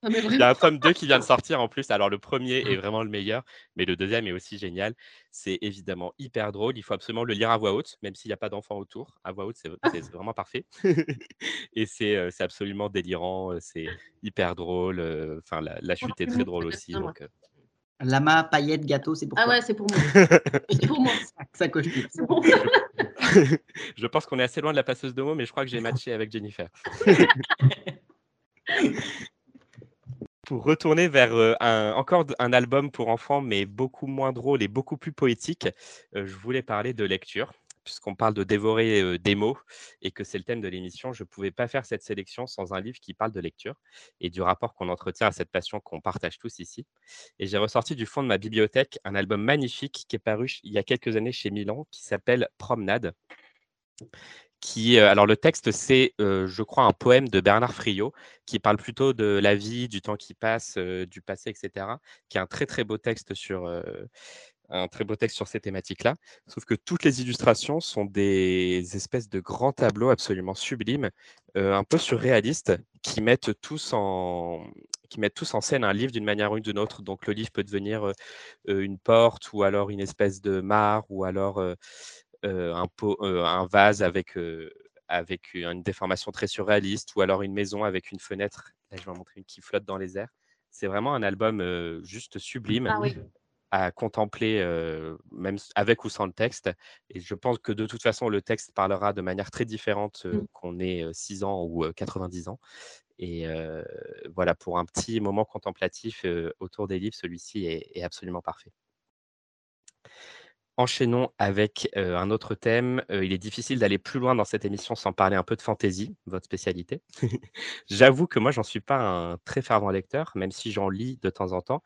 [SPEAKER 1] Non, mais
[SPEAKER 7] Il y a un tome 2 qui vient de sortir en plus. Alors, le premier est vraiment le meilleur, mais le deuxième est aussi génial. C'est évidemment hyper drôle. Il faut absolument le lire à voix haute, même s'il n'y a pas d'enfants autour. À voix haute, c'est c'est vraiment parfait. Et c'est euh, c'est absolument délirant. euh, C'est hyper drôle. euh, Enfin, la, la chute est très drôle aussi. Donc, euh,
[SPEAKER 3] Lama, paillettes, gâteau, c'est pour
[SPEAKER 1] Ah
[SPEAKER 3] toi.
[SPEAKER 1] ouais, c'est pour moi. <laughs> C'est pour moi.
[SPEAKER 3] Ça coche tout.
[SPEAKER 1] C'est pour moi. <laughs>
[SPEAKER 7] je pense qu'on est assez loin de la passeuse de mots, mais je crois que j'ai matché avec Jennifer. <laughs> pour retourner vers euh, encore un album pour enfants, mais beaucoup moins drôle et beaucoup plus poétique, euh, je voulais parler de lecture. Puisqu'on parle de dévorer euh, des mots et que c'est le thème de l'émission, je ne pouvais pas faire cette sélection sans un livre qui parle de lecture et du rapport qu'on entretient à cette passion qu'on partage tous ici. Et j'ai ressorti du fond de ma bibliothèque un album magnifique qui est paru il y a quelques années chez Milan, qui s'appelle Promenade. Euh, alors le texte, c'est, euh, je crois, un poème de Bernard Friot qui parle plutôt de la vie, du temps qui passe, euh, du passé, etc. Qui est un très très beau texte sur, un très beau texte sur ces thématiques-là. Sauf que toutes les illustrations sont des espèces de grands tableaux absolument sublimes, un peu surréalistes, qui mettent tous en qui mettent tous en scène un livre d'une manière ou d'une autre. Donc le livre peut devenir une porte ou alors une espèce de mare ou alors un, pot, un vase avec, avec une déformation très surréaliste ou alors une maison avec une fenêtre. Là, je vais en montrer une qui flotte dans les airs. C'est vraiment un album juste sublime
[SPEAKER 1] Ah oui.
[SPEAKER 7] à contempler, euh, même avec ou sans le texte. Et je pense que de toute façon, le texte parlera de manière très différente euh,
[SPEAKER 1] Mm.
[SPEAKER 7] qu'on ait euh, 6 ans ou euh, 90 ans. Et voilà, pour un petit moment contemplatif autour des livres, celui-ci est, est absolument parfait. Enchaînons avec euh, un autre thème. Euh, il est difficile d'aller plus loin dans cette émission sans parler un peu de fantaisie, votre spécialité. <laughs> J'avoue que moi, j'en suis pas un très fervent lecteur, même si j'en lis de temps en temps.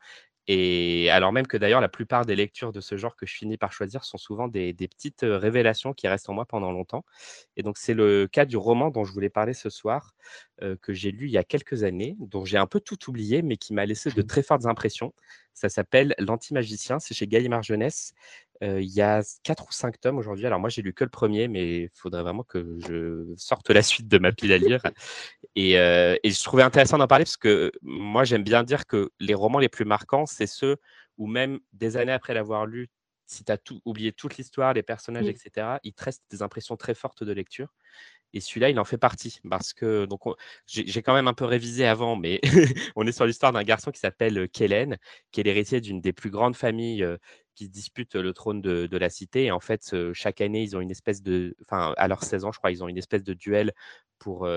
[SPEAKER 7] Et alors même que d'ailleurs, la plupart des lectures de ce genre que je finis par choisir sont souvent des, des petites euh, révélations qui restent en moi pendant longtemps. Et donc, c'est le cas du roman dont je voulais parler ce soir, euh, que j'ai lu il y a quelques années, dont j'ai un peu tout oublié, mais qui m'a laissé de <laughs> très fortes impressions. Ça s'appelle L'Antimagicien, c'est chez Gallimard Jeunesse. Euh, il y a quatre ou cinq tomes aujourd'hui. Alors moi, j'ai lu que le premier, mais il faudrait vraiment que je sorte la suite de ma pile à lire. Et, euh, et je trouvais intéressant d'en parler parce que moi, j'aime bien dire que les romans les plus marquants, c'est ceux où même des années après l'avoir lu, si tu as tout, oublié toute l'histoire, les personnages,
[SPEAKER 1] Mm.
[SPEAKER 7] etc., il te reste des impressions très fortes de lecture. Et celui-là, il en fait partie parce que donc on- j'ai quand même un peu révisé avant, mais <laughs> on est sur l'histoire d'un garçon qui s'appelle Kellen, qui est l'héritier d'une des plus grandes familles qui disputent le trône de, la cité. Et en fait, chaque année, ils ont une espèce de, enfin, à leurs 16 ans, je crois, ils ont une espèce de duel pour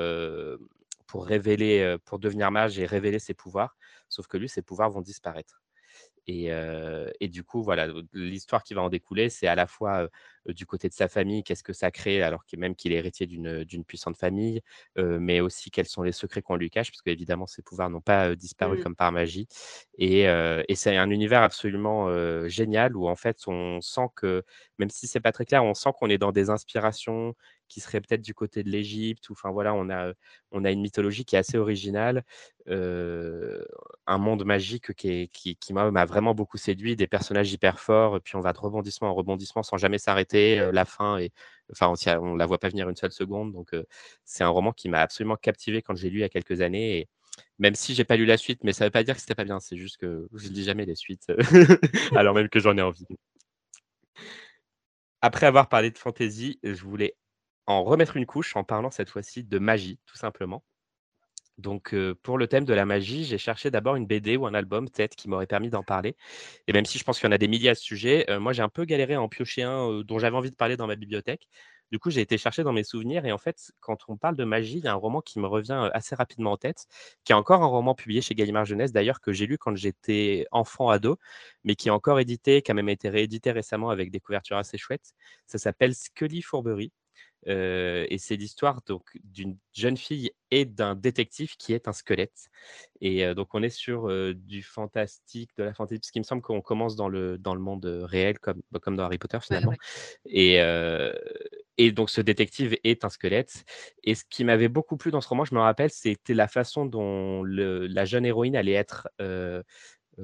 [SPEAKER 7] pour révéler, pour devenir mage et révéler ses pouvoirs. Sauf que lui, ses pouvoirs vont disparaître. Et, euh, et du coup, voilà, l'histoire qui va en découler, c'est à la fois euh, du côté de sa famille, qu'est-ce que ça crée, alors qu'il même qu'il est héritier d'une puissante famille, euh, mais aussi quels sont les secrets qu'on lui cache, parce qu'évidemment, ses pouvoirs n'ont pas disparu
[SPEAKER 1] Mm.
[SPEAKER 7] comme par magie. Et, et c'est un univers absolument génial où en fait, on sent que, même si c'est pas très clair, on sent qu'on est dans des inspirations qui seraient peut-être du côté de l'Égypte, enfin voilà, on a, on a une mythologie qui est assez originale. euh, un monde magique qui, est- qui, qui m'a vraiment beaucoup séduit, des personnages hyper forts, puis on va de rebondissement en rebondissement sans jamais s'arrêter. euh, la fin, et, enfin, on, on la voit pas venir une seule seconde. Donc, euh, c'est un roman qui m'a absolument captivé quand j'ai lu il y a quelques années. Et même si j'ai pas lu la suite, mais ça veut pas dire que c'était pas bien, c'est juste que je lis jamais les suites, <laughs> alors même que j'en ai envie. Après avoir parlé de fantasy, je voulais en remettre une couche en parlant cette fois-ci de magie, tout simplement. Donc, euh, pour le thème de la magie, j'ai cherché d'abord une BD ou un album, peut-être, qui m'aurait permis d'en parler. Et même si je pense qu'il y en a des milliers à ce sujet, euh, moi, j'ai un peu galéré à en piocher un euh, dont j'avais envie de parler dans ma bibliothèque. Du coup, j'ai été chercher dans mes souvenirs. Et en fait, quand on parle de magie, il y a un roman qui me revient assez rapidement en tête, qui est encore un roman publié chez Gallimard Jeunesse, d'ailleurs, que j'ai lu quand j'étais enfant, ado, mais qui est encore édité, qui a même été réédité récemment avec des couvertures assez chouettes. Ça s'appelle Scully Fourberie. Euh, et c'est l'histoire donc d'une jeune fille et d'un détective qui est un squelette. Et euh, donc on est sur euh, du fantastique, de la fantaisie, parce qu'il me semble qu'on commence dans le, dans le monde réel, comme, bah, comme dans Harry Potter finalement.
[SPEAKER 1] ouais.
[SPEAKER 7] Et, et donc ce détective est un squelette. Et ce qui m'avait beaucoup plu dans ce roman, je me rappelle, c'était la façon dont le- la jeune héroïne allait être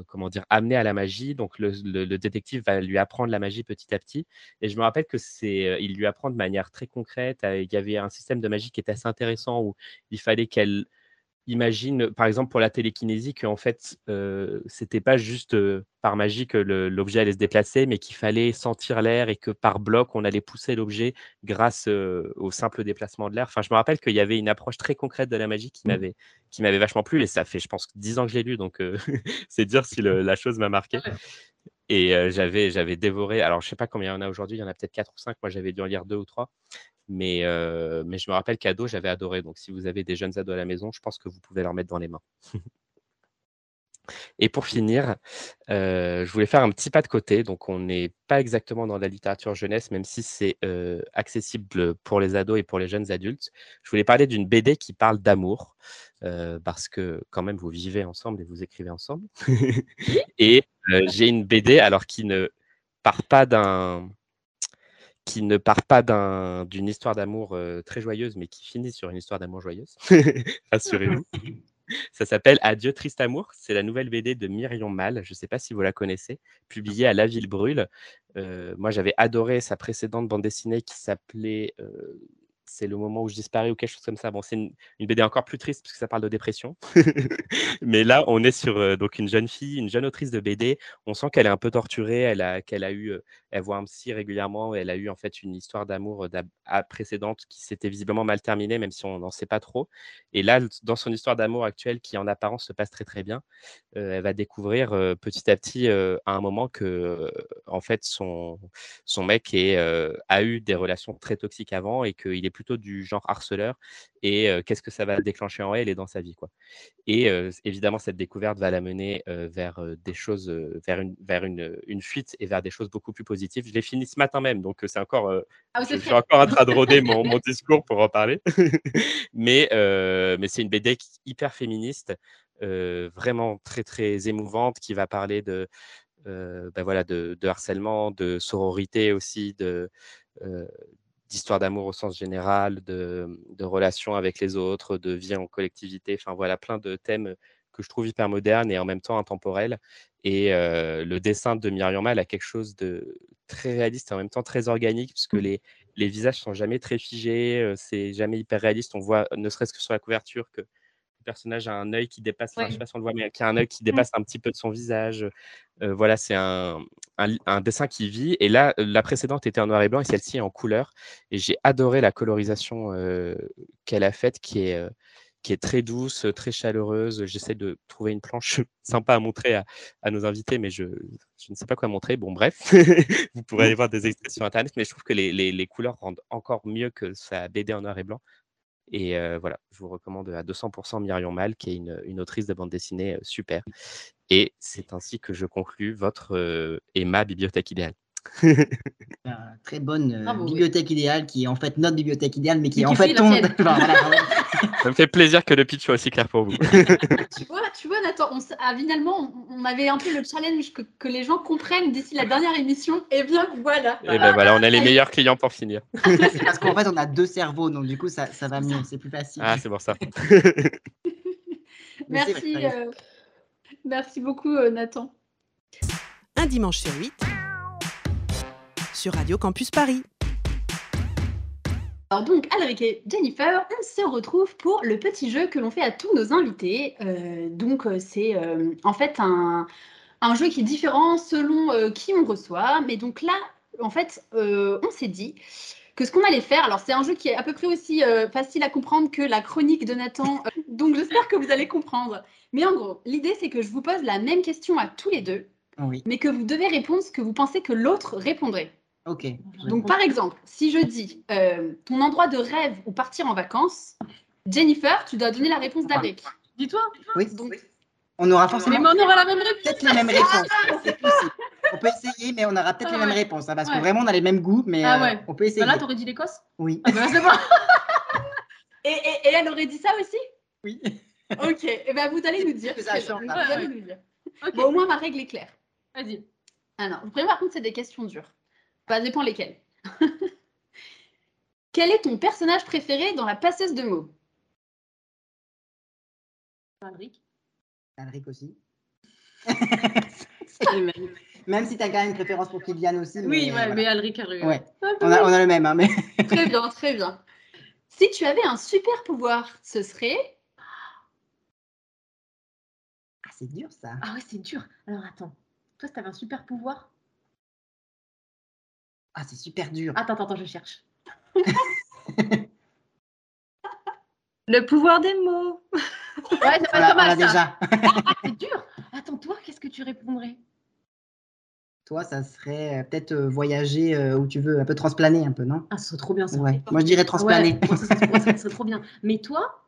[SPEAKER 7] comment dire, amenée à la magie. Donc le, le- le détective va lui apprendre la magie petit à petit. Et je me rappelle que c'est, euh, il lui apprend de manière très concrète. euh, Il y avait un système de magie qui était assez intéressant où il fallait qu'elle imagine, par exemple, pour la télékinésie, qu'en fait, euh, c'était pas juste euh, par magie que l'objet allait se déplacer, mais qu'il fallait sentir l'air et que par bloc, on allait pousser l'objet grâce euh, au simple déplacement de l'air. Enfin, je me rappelle qu'il y avait une approche très concrète de la magie qui m'avait qui m'avait vachement plu. Et ça fait, je pense, dix ans que je l'ai lu, donc <laughs> c'est dire si le- la chose m'a marqué. Et j'avais j'avais dévoré. Alors, je sais pas combien il y en a aujourd'hui. Il y en a peut-être quatre ou cinq. Moi, j'avais dû en lire deux ou trois. Mais, euh, mais je me rappelle qu'ado, j'avais adoré. Donc, si vous avez des jeunes ados à la maison, je pense que vous pouvez leur mettre dans les mains. <laughs> Et pour finir, euh, je voulais faire un petit pas de côté. Donc, on n'est pas exactement dans la littérature jeunesse, même si c'est euh, accessible pour les ados et pour les jeunes adultes. Je voulais parler d'une BD qui parle d'amour, euh, parce que quand même, vous vivez ensemble et vous écrivez ensemble. <laughs> et j'ai une BD, alors qui ne part pas d'un qui ne part pas d'un- d'une histoire d'amour euh, très joyeuse, mais qui finit sur une histoire d'amour joyeuse. <laughs> Rassurez-vous. <laughs> Ça s'appelle Adieu triste amour. C'est la nouvelle BD de Myrion Mal. Je ne sais pas si vous la connaissez, publiée à La Ville Brûle. Euh, moi, j'avais adoré sa précédente bande dessinée qui s'appelait euh, C'est le moment où je disparais ou quelque chose comme ça. Bon, c'est une, une BD encore plus triste parce que ça parle de dépression. <laughs> Mais là, on est sur euh, donc une jeune fille, une jeune autrice de BD. On sent qu'elle est un peu torturée. Elle a, qu'elle a eu, elle voit un psy régulièrement. Elle a eu en fait une histoire d'amour à- précédente qui s'était visiblement mal terminée, même si on n'en sait pas trop. Et là, dans son histoire d'amour actuelle, qui en apparence se passe très très bien, elle va découvrir petit à petit à un moment que en fait son, mec a eu des relations très toxiques avant et qu'il est plutôt du genre harceleur et euh, qu'est-ce que ça va déclencher en elle et dans sa vie. Quoi. Et euh, évidemment, cette découverte va l'amener euh, vers des choses, vers, une, vers une, une fuite et vers des choses beaucoup plus positives. Je l'ai fini ce matin même, donc c'est encore,
[SPEAKER 1] Ah,
[SPEAKER 7] je, suis encore en train de roder mon, mon <laughs> discours pour en parler. <laughs> mais mais c'est une BD hyper féministe, vraiment très très émouvante, qui va parler de, ben voilà, de, de harcèlement, de sororité aussi, de d'histoire d'amour au sens général, de, de relations avec les autres, de vie en collectivité. Enfin voilà, plein de thèmes que je trouve hyper modernes et en même temps intemporels. Et euh, le dessin de Myriam Mal a quelque chose de très réaliste et en même temps très organique, puisque les, les visages sont jamais très figés, euh, c'est jamais hyper réaliste. On voit, ne serait-ce que sur la couverture, que personnage a un œil qui dépasse, enfin,
[SPEAKER 1] Ouais.
[SPEAKER 7] je sais pas si on le voit, mais qui a un œil qui dépasse un petit peu de son visage. Euh, voilà, c'est un, un, un dessin qui vit. Et là, la précédente était en noir et blanc et celle-ci est en couleur. Et j'ai adoré la colorisation euh, qu'elle a faite, qui est, euh, qui est très douce, très chaleureuse. J'essaie de trouver une planche <laughs> sympa à montrer à, à nos invités, mais je, je ne sais pas quoi montrer. Bon, bref, <laughs> vous pourrez aller voir des extraits sur Internet, mais je trouve que les, les, les couleurs rendent encore mieux que sa BD en noir et blanc. Et voilà, je vous recommande à 200% Myriam Mal, qui est une, autrice de bande dessinée super. Et c'est ainsi que je conclus votre euh, et ma bibliothèque idéale.
[SPEAKER 3] Une très bonne euh, bibliothèque idéale qui est en fait notre bibliothèque idéale, mais qui est en
[SPEAKER 1] fait
[SPEAKER 3] ton. Enfin, voilà.
[SPEAKER 7] Ça me fait plaisir que le pitch soit aussi clair pour vous. <laughs>
[SPEAKER 1] Tu vois, tu vois, Nathan, on, ah, finalement, on, avait un peu le challenge que, que les gens comprennent d'ici la dernière émission. Et bien, voilà.
[SPEAKER 7] Et ben voilà, on a les meilleurs clients pour finir.
[SPEAKER 3] C'est parce qu'en fait, on a deux cerveaux, donc du coup, ça, ça va mieux, c'est plus facile.
[SPEAKER 7] Ah, c'est pour ça. <laughs>
[SPEAKER 1] Merci, euh, merci beaucoup, euh, Nathan.
[SPEAKER 2] Un dimanche sur 8 sur Radio Campus Paris.
[SPEAKER 1] Alors donc, Alric et Jennifer, on se retrouve pour le petit jeu que l'on fait à tous nos invités. Euh, donc, euh, c'est euh, en fait un, un jeu qui est différent selon euh, qui on reçoit. Mais donc là, en fait, euh, on s'est dit que ce qu'on allait faire, alors c'est un jeu qui est à peu près aussi euh, facile à comprendre que la chronique de Nathan, euh, donc j'espère que vous allez comprendre. Mais en gros, l'idée c'est que je vous pose la même question à tous les deux,
[SPEAKER 3] Oui,
[SPEAKER 1] mais que vous devez répondre ce que vous pensez que l'autre répondrait.
[SPEAKER 3] Ok.
[SPEAKER 1] Donc, par exemple, si je dis euh, ton endroit de rêve ou partir en vacances, Jennifer, tu dois donner la réponse d'Alric.
[SPEAKER 5] Dis-toi.
[SPEAKER 3] Oui,
[SPEAKER 1] Donc,
[SPEAKER 3] on aura
[SPEAKER 5] Mais
[SPEAKER 3] forcément
[SPEAKER 5] on aura la même réponse.
[SPEAKER 3] peut-être les mêmes réponses. <laughs> C'est possible. On peut essayer, mais on aura peut-être
[SPEAKER 5] Ah
[SPEAKER 3] les mêmes
[SPEAKER 5] ouais.
[SPEAKER 3] réponses, hein, parce que vraiment, on a les mêmes goûts, mais
[SPEAKER 5] Ah
[SPEAKER 3] euh,
[SPEAKER 5] ouais.
[SPEAKER 3] on peut essayer.
[SPEAKER 5] Bah là, t'aurais dit l'Écosse
[SPEAKER 3] Oui.
[SPEAKER 5] Ah bah bon. <laughs>
[SPEAKER 1] et, et- et elle aurait dit ça aussi
[SPEAKER 3] Oui.
[SPEAKER 1] Ok, et ben vous allez nous dire.
[SPEAKER 3] Ça change
[SPEAKER 1] vous allez
[SPEAKER 5] Ouais,
[SPEAKER 1] nous dire.
[SPEAKER 5] Ok.
[SPEAKER 1] Bon, au moins, ma règle est claire.
[SPEAKER 5] Vas-y.
[SPEAKER 1] Alors, vous prévenez par contre, c'est des questions dures. Ça dépend lesquelles. <laughs> Quel est ton personnage préféré dans la passeuse de mots
[SPEAKER 5] Alric.
[SPEAKER 3] Alric aussi. <laughs>
[SPEAKER 5] C'est les mêmes.
[SPEAKER 3] Même si tu as quand même une préférence pour Kylian aussi.
[SPEAKER 5] Oui,
[SPEAKER 3] mais,
[SPEAKER 5] ouais,
[SPEAKER 3] voilà.
[SPEAKER 5] mais Alric a
[SPEAKER 3] Ouais.
[SPEAKER 5] Ah,
[SPEAKER 3] On a, on a le même, hein, mais <laughs>
[SPEAKER 1] Très bien, très bien. Si tu avais un super pouvoir, ce serait?
[SPEAKER 3] Ah, c'est dur ça.
[SPEAKER 5] Ah ouais, c'est dur. Alors attends. Toi, si t'avais un super pouvoir.
[SPEAKER 3] Ah, c'est super dur.
[SPEAKER 5] Attends, attends, attends, je cherche. <laughs>
[SPEAKER 4] Le pouvoir des mots.
[SPEAKER 5] Ouais, c'est
[SPEAKER 3] on
[SPEAKER 5] pas, mal ça.
[SPEAKER 3] déjà.
[SPEAKER 5] C'est dur. Attends, toi, qu'est-ce que tu répondrais?
[SPEAKER 3] Toi, ça serait euh, peut-être euh, voyager euh, où tu veux, un peu transplaner un peu, non?
[SPEAKER 5] Ah, ce serait trop bien ça.
[SPEAKER 3] Ouais. Moi, je dirais transplaner.
[SPEAKER 5] Ouais, moi, ça, serait- moi, ça serait trop bien. Mais toi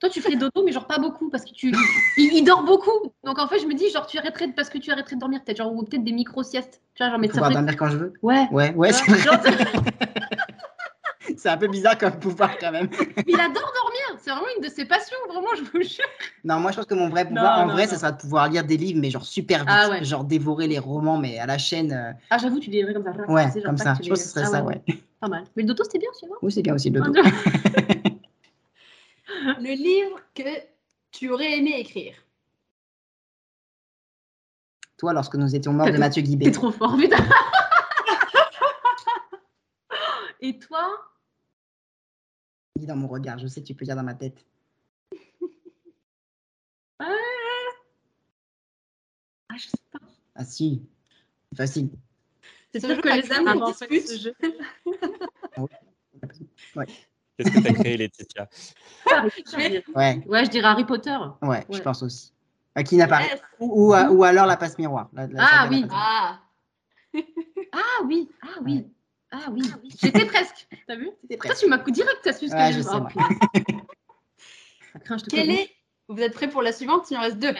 [SPEAKER 5] toi, tu ferais dodo, mais genre pas beaucoup, parce que tu, il, il dort beaucoup. Donc en fait, je me dis, genre, tu arrêterais, de- parce que tu arrêterais de dormir, peut-être, genre, ou peut-être des micro-siestes. Tu vois, genre, mais ça
[SPEAKER 3] Pouvoir dormir quand je veux.
[SPEAKER 5] Ouais.
[SPEAKER 3] Ouais, ouais, c'est
[SPEAKER 5] genre, <laughs>
[SPEAKER 3] un peu bizarre comme pouvoir quand même. <laughs>
[SPEAKER 5] il adore dormir. C'est vraiment une de ses passions, vraiment, je vous jure.
[SPEAKER 3] Non, moi je pense que mon vrai pouvoir,
[SPEAKER 5] Non,
[SPEAKER 3] en
[SPEAKER 5] non,
[SPEAKER 3] vrai,
[SPEAKER 5] non.
[SPEAKER 3] ce sera de pouvoir lire des livres, mais genre super vite.
[SPEAKER 5] Ah ouais.
[SPEAKER 3] Genre dévorer les romans, mais à la chaîne. euh,
[SPEAKER 5] Ah, j'avoue, tu dirais comme ça.
[SPEAKER 3] Ouais, comme ça. Je pense que ce serait
[SPEAKER 5] Ah
[SPEAKER 3] ça, ouais.
[SPEAKER 5] Pas mal. Mais le dodo, c'était bien, tu vois.
[SPEAKER 3] Oui, c'est bien aussi le dodo. <laughs>
[SPEAKER 1] Le livre que tu aurais aimé écrire.
[SPEAKER 3] Toi, lorsque nous étions morts de
[SPEAKER 5] T'es-
[SPEAKER 3] Mathieu
[SPEAKER 5] T'es
[SPEAKER 3] Guibé.
[SPEAKER 5] trop fort, putain. <laughs> Et toi?
[SPEAKER 3] Dis dans mon regard, je sais que tu peux lire dans ma tête.
[SPEAKER 5] Ah, je sais pas.
[SPEAKER 3] Ah si, facile.
[SPEAKER 1] C'est ce
[SPEAKER 5] que les
[SPEAKER 1] on
[SPEAKER 5] en fait, ce jeu. <laughs>
[SPEAKER 7] Qu'est-ce que tu as créé, Laetitia?
[SPEAKER 5] Je vais-
[SPEAKER 3] Ouais,
[SPEAKER 5] Ouais, je dirais Harry Potter.
[SPEAKER 3] ouais, je
[SPEAKER 5] Ouais.
[SPEAKER 3] pense aussi. À qui n'a pas
[SPEAKER 1] Yes.
[SPEAKER 3] ou, ou, ou alors la passe miroir. la- la
[SPEAKER 5] Ah, oui.
[SPEAKER 1] Ah, <laughs>
[SPEAKER 5] Ah oui, ah oui. Ah oui, j'étais presque. T'as vu?
[SPEAKER 3] C'était
[SPEAKER 5] Toi,
[SPEAKER 3] presque.
[SPEAKER 5] tu m'as direct, t'as su ce
[SPEAKER 3] Ouais,
[SPEAKER 5] que
[SPEAKER 3] je
[SPEAKER 5] j'ai
[SPEAKER 3] sais,
[SPEAKER 5] Oh. Ça craint, je te
[SPEAKER 1] Quel
[SPEAKER 5] connais.
[SPEAKER 1] est... Vous êtes prêts pour la suivante Il en reste deux?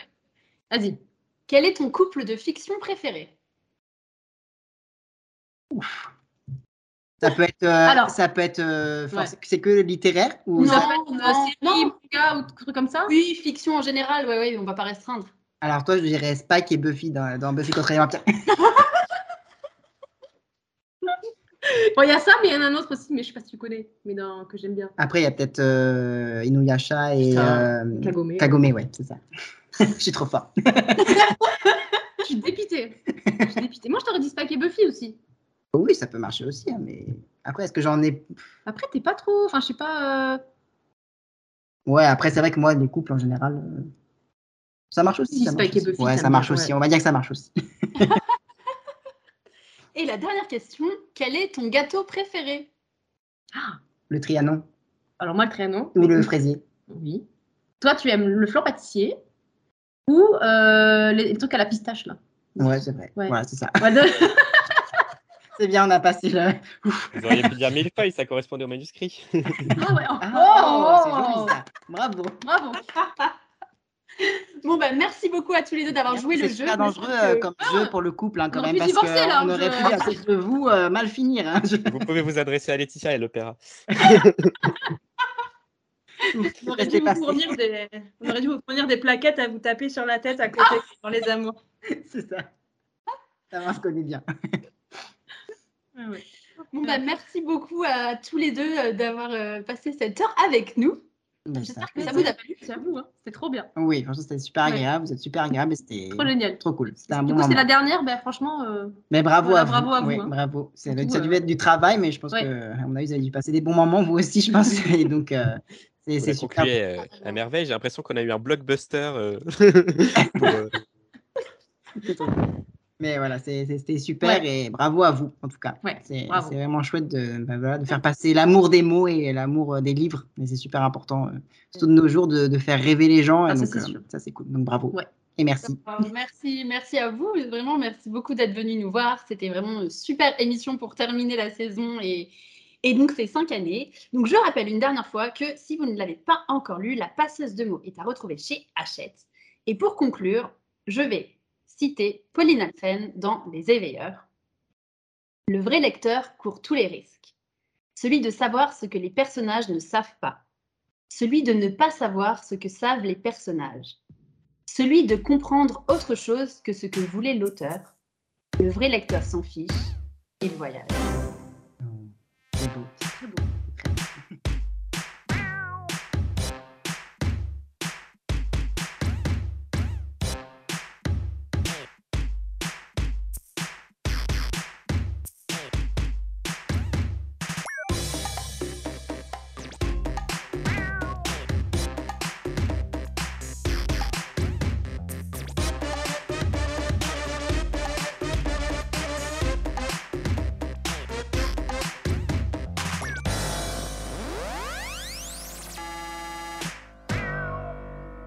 [SPEAKER 5] Vas-y.
[SPEAKER 1] Quel est ton couple de fiction préféré?
[SPEAKER 3] Ça peut être, euh,
[SPEAKER 5] Alors.
[SPEAKER 3] ça peut être, euh,
[SPEAKER 5] Ouais.
[SPEAKER 3] c'est que littéraire ou
[SPEAKER 1] Non.
[SPEAKER 3] ça-
[SPEAKER 1] non,
[SPEAKER 5] série,
[SPEAKER 1] non.
[SPEAKER 5] manga ou truc comme ça?
[SPEAKER 1] Oui, fiction en général, ouais, ouais, on va pas restreindre.
[SPEAKER 3] Alors toi, je dirais Spike et Buffy dans, dans Buffy contre les vampires. <laughs>
[SPEAKER 5] Bon, il y a ça, mais il y en a un autre aussi, mais je sais pas si tu connais, mais dans... que j'aime bien.
[SPEAKER 3] Après, il y a peut-être euh, Inuyasha et euh,
[SPEAKER 5] Kagome.
[SPEAKER 3] Kagome, ouais, c'est ça. <laughs> je suis trop fort. <laughs>
[SPEAKER 5] Je suis dépitée. Je suis dépitée. Moi, je t'aurais dit Spike et Buffy aussi.
[SPEAKER 3] Oui, ça peut marcher aussi, hein, mais après, est-ce que j'en ai
[SPEAKER 5] Après, t'es pas trop. Enfin, je sais pas. euh,
[SPEAKER 3] Ouais, après, c'est vrai que moi, les couples en général, euh, ça marche aussi.
[SPEAKER 5] Si,
[SPEAKER 3] ça marche aussi.
[SPEAKER 5] Buffy,
[SPEAKER 3] Ouais, ça marche
[SPEAKER 5] ouais.
[SPEAKER 3] aussi. On va dire que ça marche aussi. <laughs>
[SPEAKER 1] Et la dernière question, quel est ton gâteau préféré?
[SPEAKER 3] Le Trianon
[SPEAKER 5] Alors, moi, le Trianon.
[SPEAKER 3] ou le fraisier.
[SPEAKER 5] Oui. Toi, tu aimes le flan pâtissier ou euh, les, les trucs à la pistache, là?
[SPEAKER 3] Ouais, c'est vrai.
[SPEAKER 5] Ouais.
[SPEAKER 3] Voilà, c'est ça.
[SPEAKER 5] Ouais, de- <laughs>
[SPEAKER 3] C'est bien, on a passé le.
[SPEAKER 7] Vous auriez pu dire mille feuilles, ça correspondait au manuscrit.
[SPEAKER 5] Ah ouais. oh,
[SPEAKER 3] Ah, c'est joli ça. Bravo.
[SPEAKER 5] Bravo. <laughs>
[SPEAKER 1] Bon, bah merci beaucoup à tous les deux d'avoir joué le
[SPEAKER 3] C'est
[SPEAKER 1] jeu.
[SPEAKER 3] super dangereux euh,
[SPEAKER 1] que-
[SPEAKER 3] comme jeu pour le couple, hein, quand
[SPEAKER 5] On aurait
[SPEAKER 3] même,
[SPEAKER 5] pu
[SPEAKER 3] parce
[SPEAKER 5] divorcer, là,
[SPEAKER 3] qu'on aurait
[SPEAKER 5] je-
[SPEAKER 3] pu, à cause de vous, euh, mal finir. hein. Je-
[SPEAKER 7] Vous pouvez vous adresser à Laetitia et l'opéra.
[SPEAKER 4] On aurait, dû
[SPEAKER 3] Restez
[SPEAKER 4] vous fournir des... aurait dû vous fournir des plaquettes à vous taper sur la tête à côté dans les amours. <laughs>
[SPEAKER 3] C'est ça. Ça va, on se
[SPEAKER 1] Bon, bah merci beaucoup à tous les deux euh, d'avoir euh, passé cette heure avec nous.
[SPEAKER 3] Ben,
[SPEAKER 1] J'espère que ça vous a plu.
[SPEAKER 5] J'avoue, hein, c'était trop bien.
[SPEAKER 3] Oui, franchement, c'était super
[SPEAKER 5] Ouais.
[SPEAKER 3] agréable. Vous êtes super agréable et c'était
[SPEAKER 5] Trop génial.
[SPEAKER 3] trop cool. Un
[SPEAKER 5] Du
[SPEAKER 3] bon
[SPEAKER 5] coup, c'est la dernière, ben franchement. euh,
[SPEAKER 3] Mais bravo
[SPEAKER 5] Voilà,
[SPEAKER 3] à vous.
[SPEAKER 5] bravo à vous,
[SPEAKER 3] Oui,
[SPEAKER 5] hein.
[SPEAKER 3] bravo. C'est ça a dû
[SPEAKER 5] euh,
[SPEAKER 3] être du travail, mais je pense
[SPEAKER 5] ouais.
[SPEAKER 3] que, à mon avis, vous avez dû passer des bons moments, vous aussi, je pense. Et donc, euh, c'est
[SPEAKER 7] Vous
[SPEAKER 3] c'est super.
[SPEAKER 7] euh, à merveille. J'ai l'impression qu'on a eu un blockbuster. euh, <laughs> pour, euh, <laughs>
[SPEAKER 3] Mais voilà, c'était super
[SPEAKER 5] Ouais.
[SPEAKER 3] et bravo à vous, en tout cas.
[SPEAKER 5] Ouais,
[SPEAKER 3] c'est vraiment chouette de, ben voilà, de faire passer l'amour des mots et l'amour euh, des livres. Mais c'est super important, euh, surtout de nos jours, de, de faire rêver les gens.
[SPEAKER 5] Ah,
[SPEAKER 3] et
[SPEAKER 5] ça,
[SPEAKER 3] donc,
[SPEAKER 5] c'est
[SPEAKER 3] euh,
[SPEAKER 5] sûr.
[SPEAKER 3] ça, c'est cool. Donc, bravo.
[SPEAKER 5] Ouais.
[SPEAKER 3] Et merci.
[SPEAKER 1] Merci, merci à vous. Vraiment, merci beaucoup d'être venus nous voir. C'était vraiment une super émission pour terminer la saison et, et donc ces cinq années. Donc, je rappelle une dernière fois que si vous ne l'avez pas encore lu, La passeuse de mots est à retrouver chez Hachette. Et pour conclure, je vais citer Pauline Alphen dans Les Éveilleurs. Le vrai lecteur court tous les risques. Celui de savoir ce que les personnages ne savent pas. Celui de ne pas savoir ce que savent les personnages celui de comprendre autre chose que ce que voulait l'auteur. Le vrai lecteur s'en fiche et le voyage.
[SPEAKER 3] C'est beau.
[SPEAKER 5] très beau.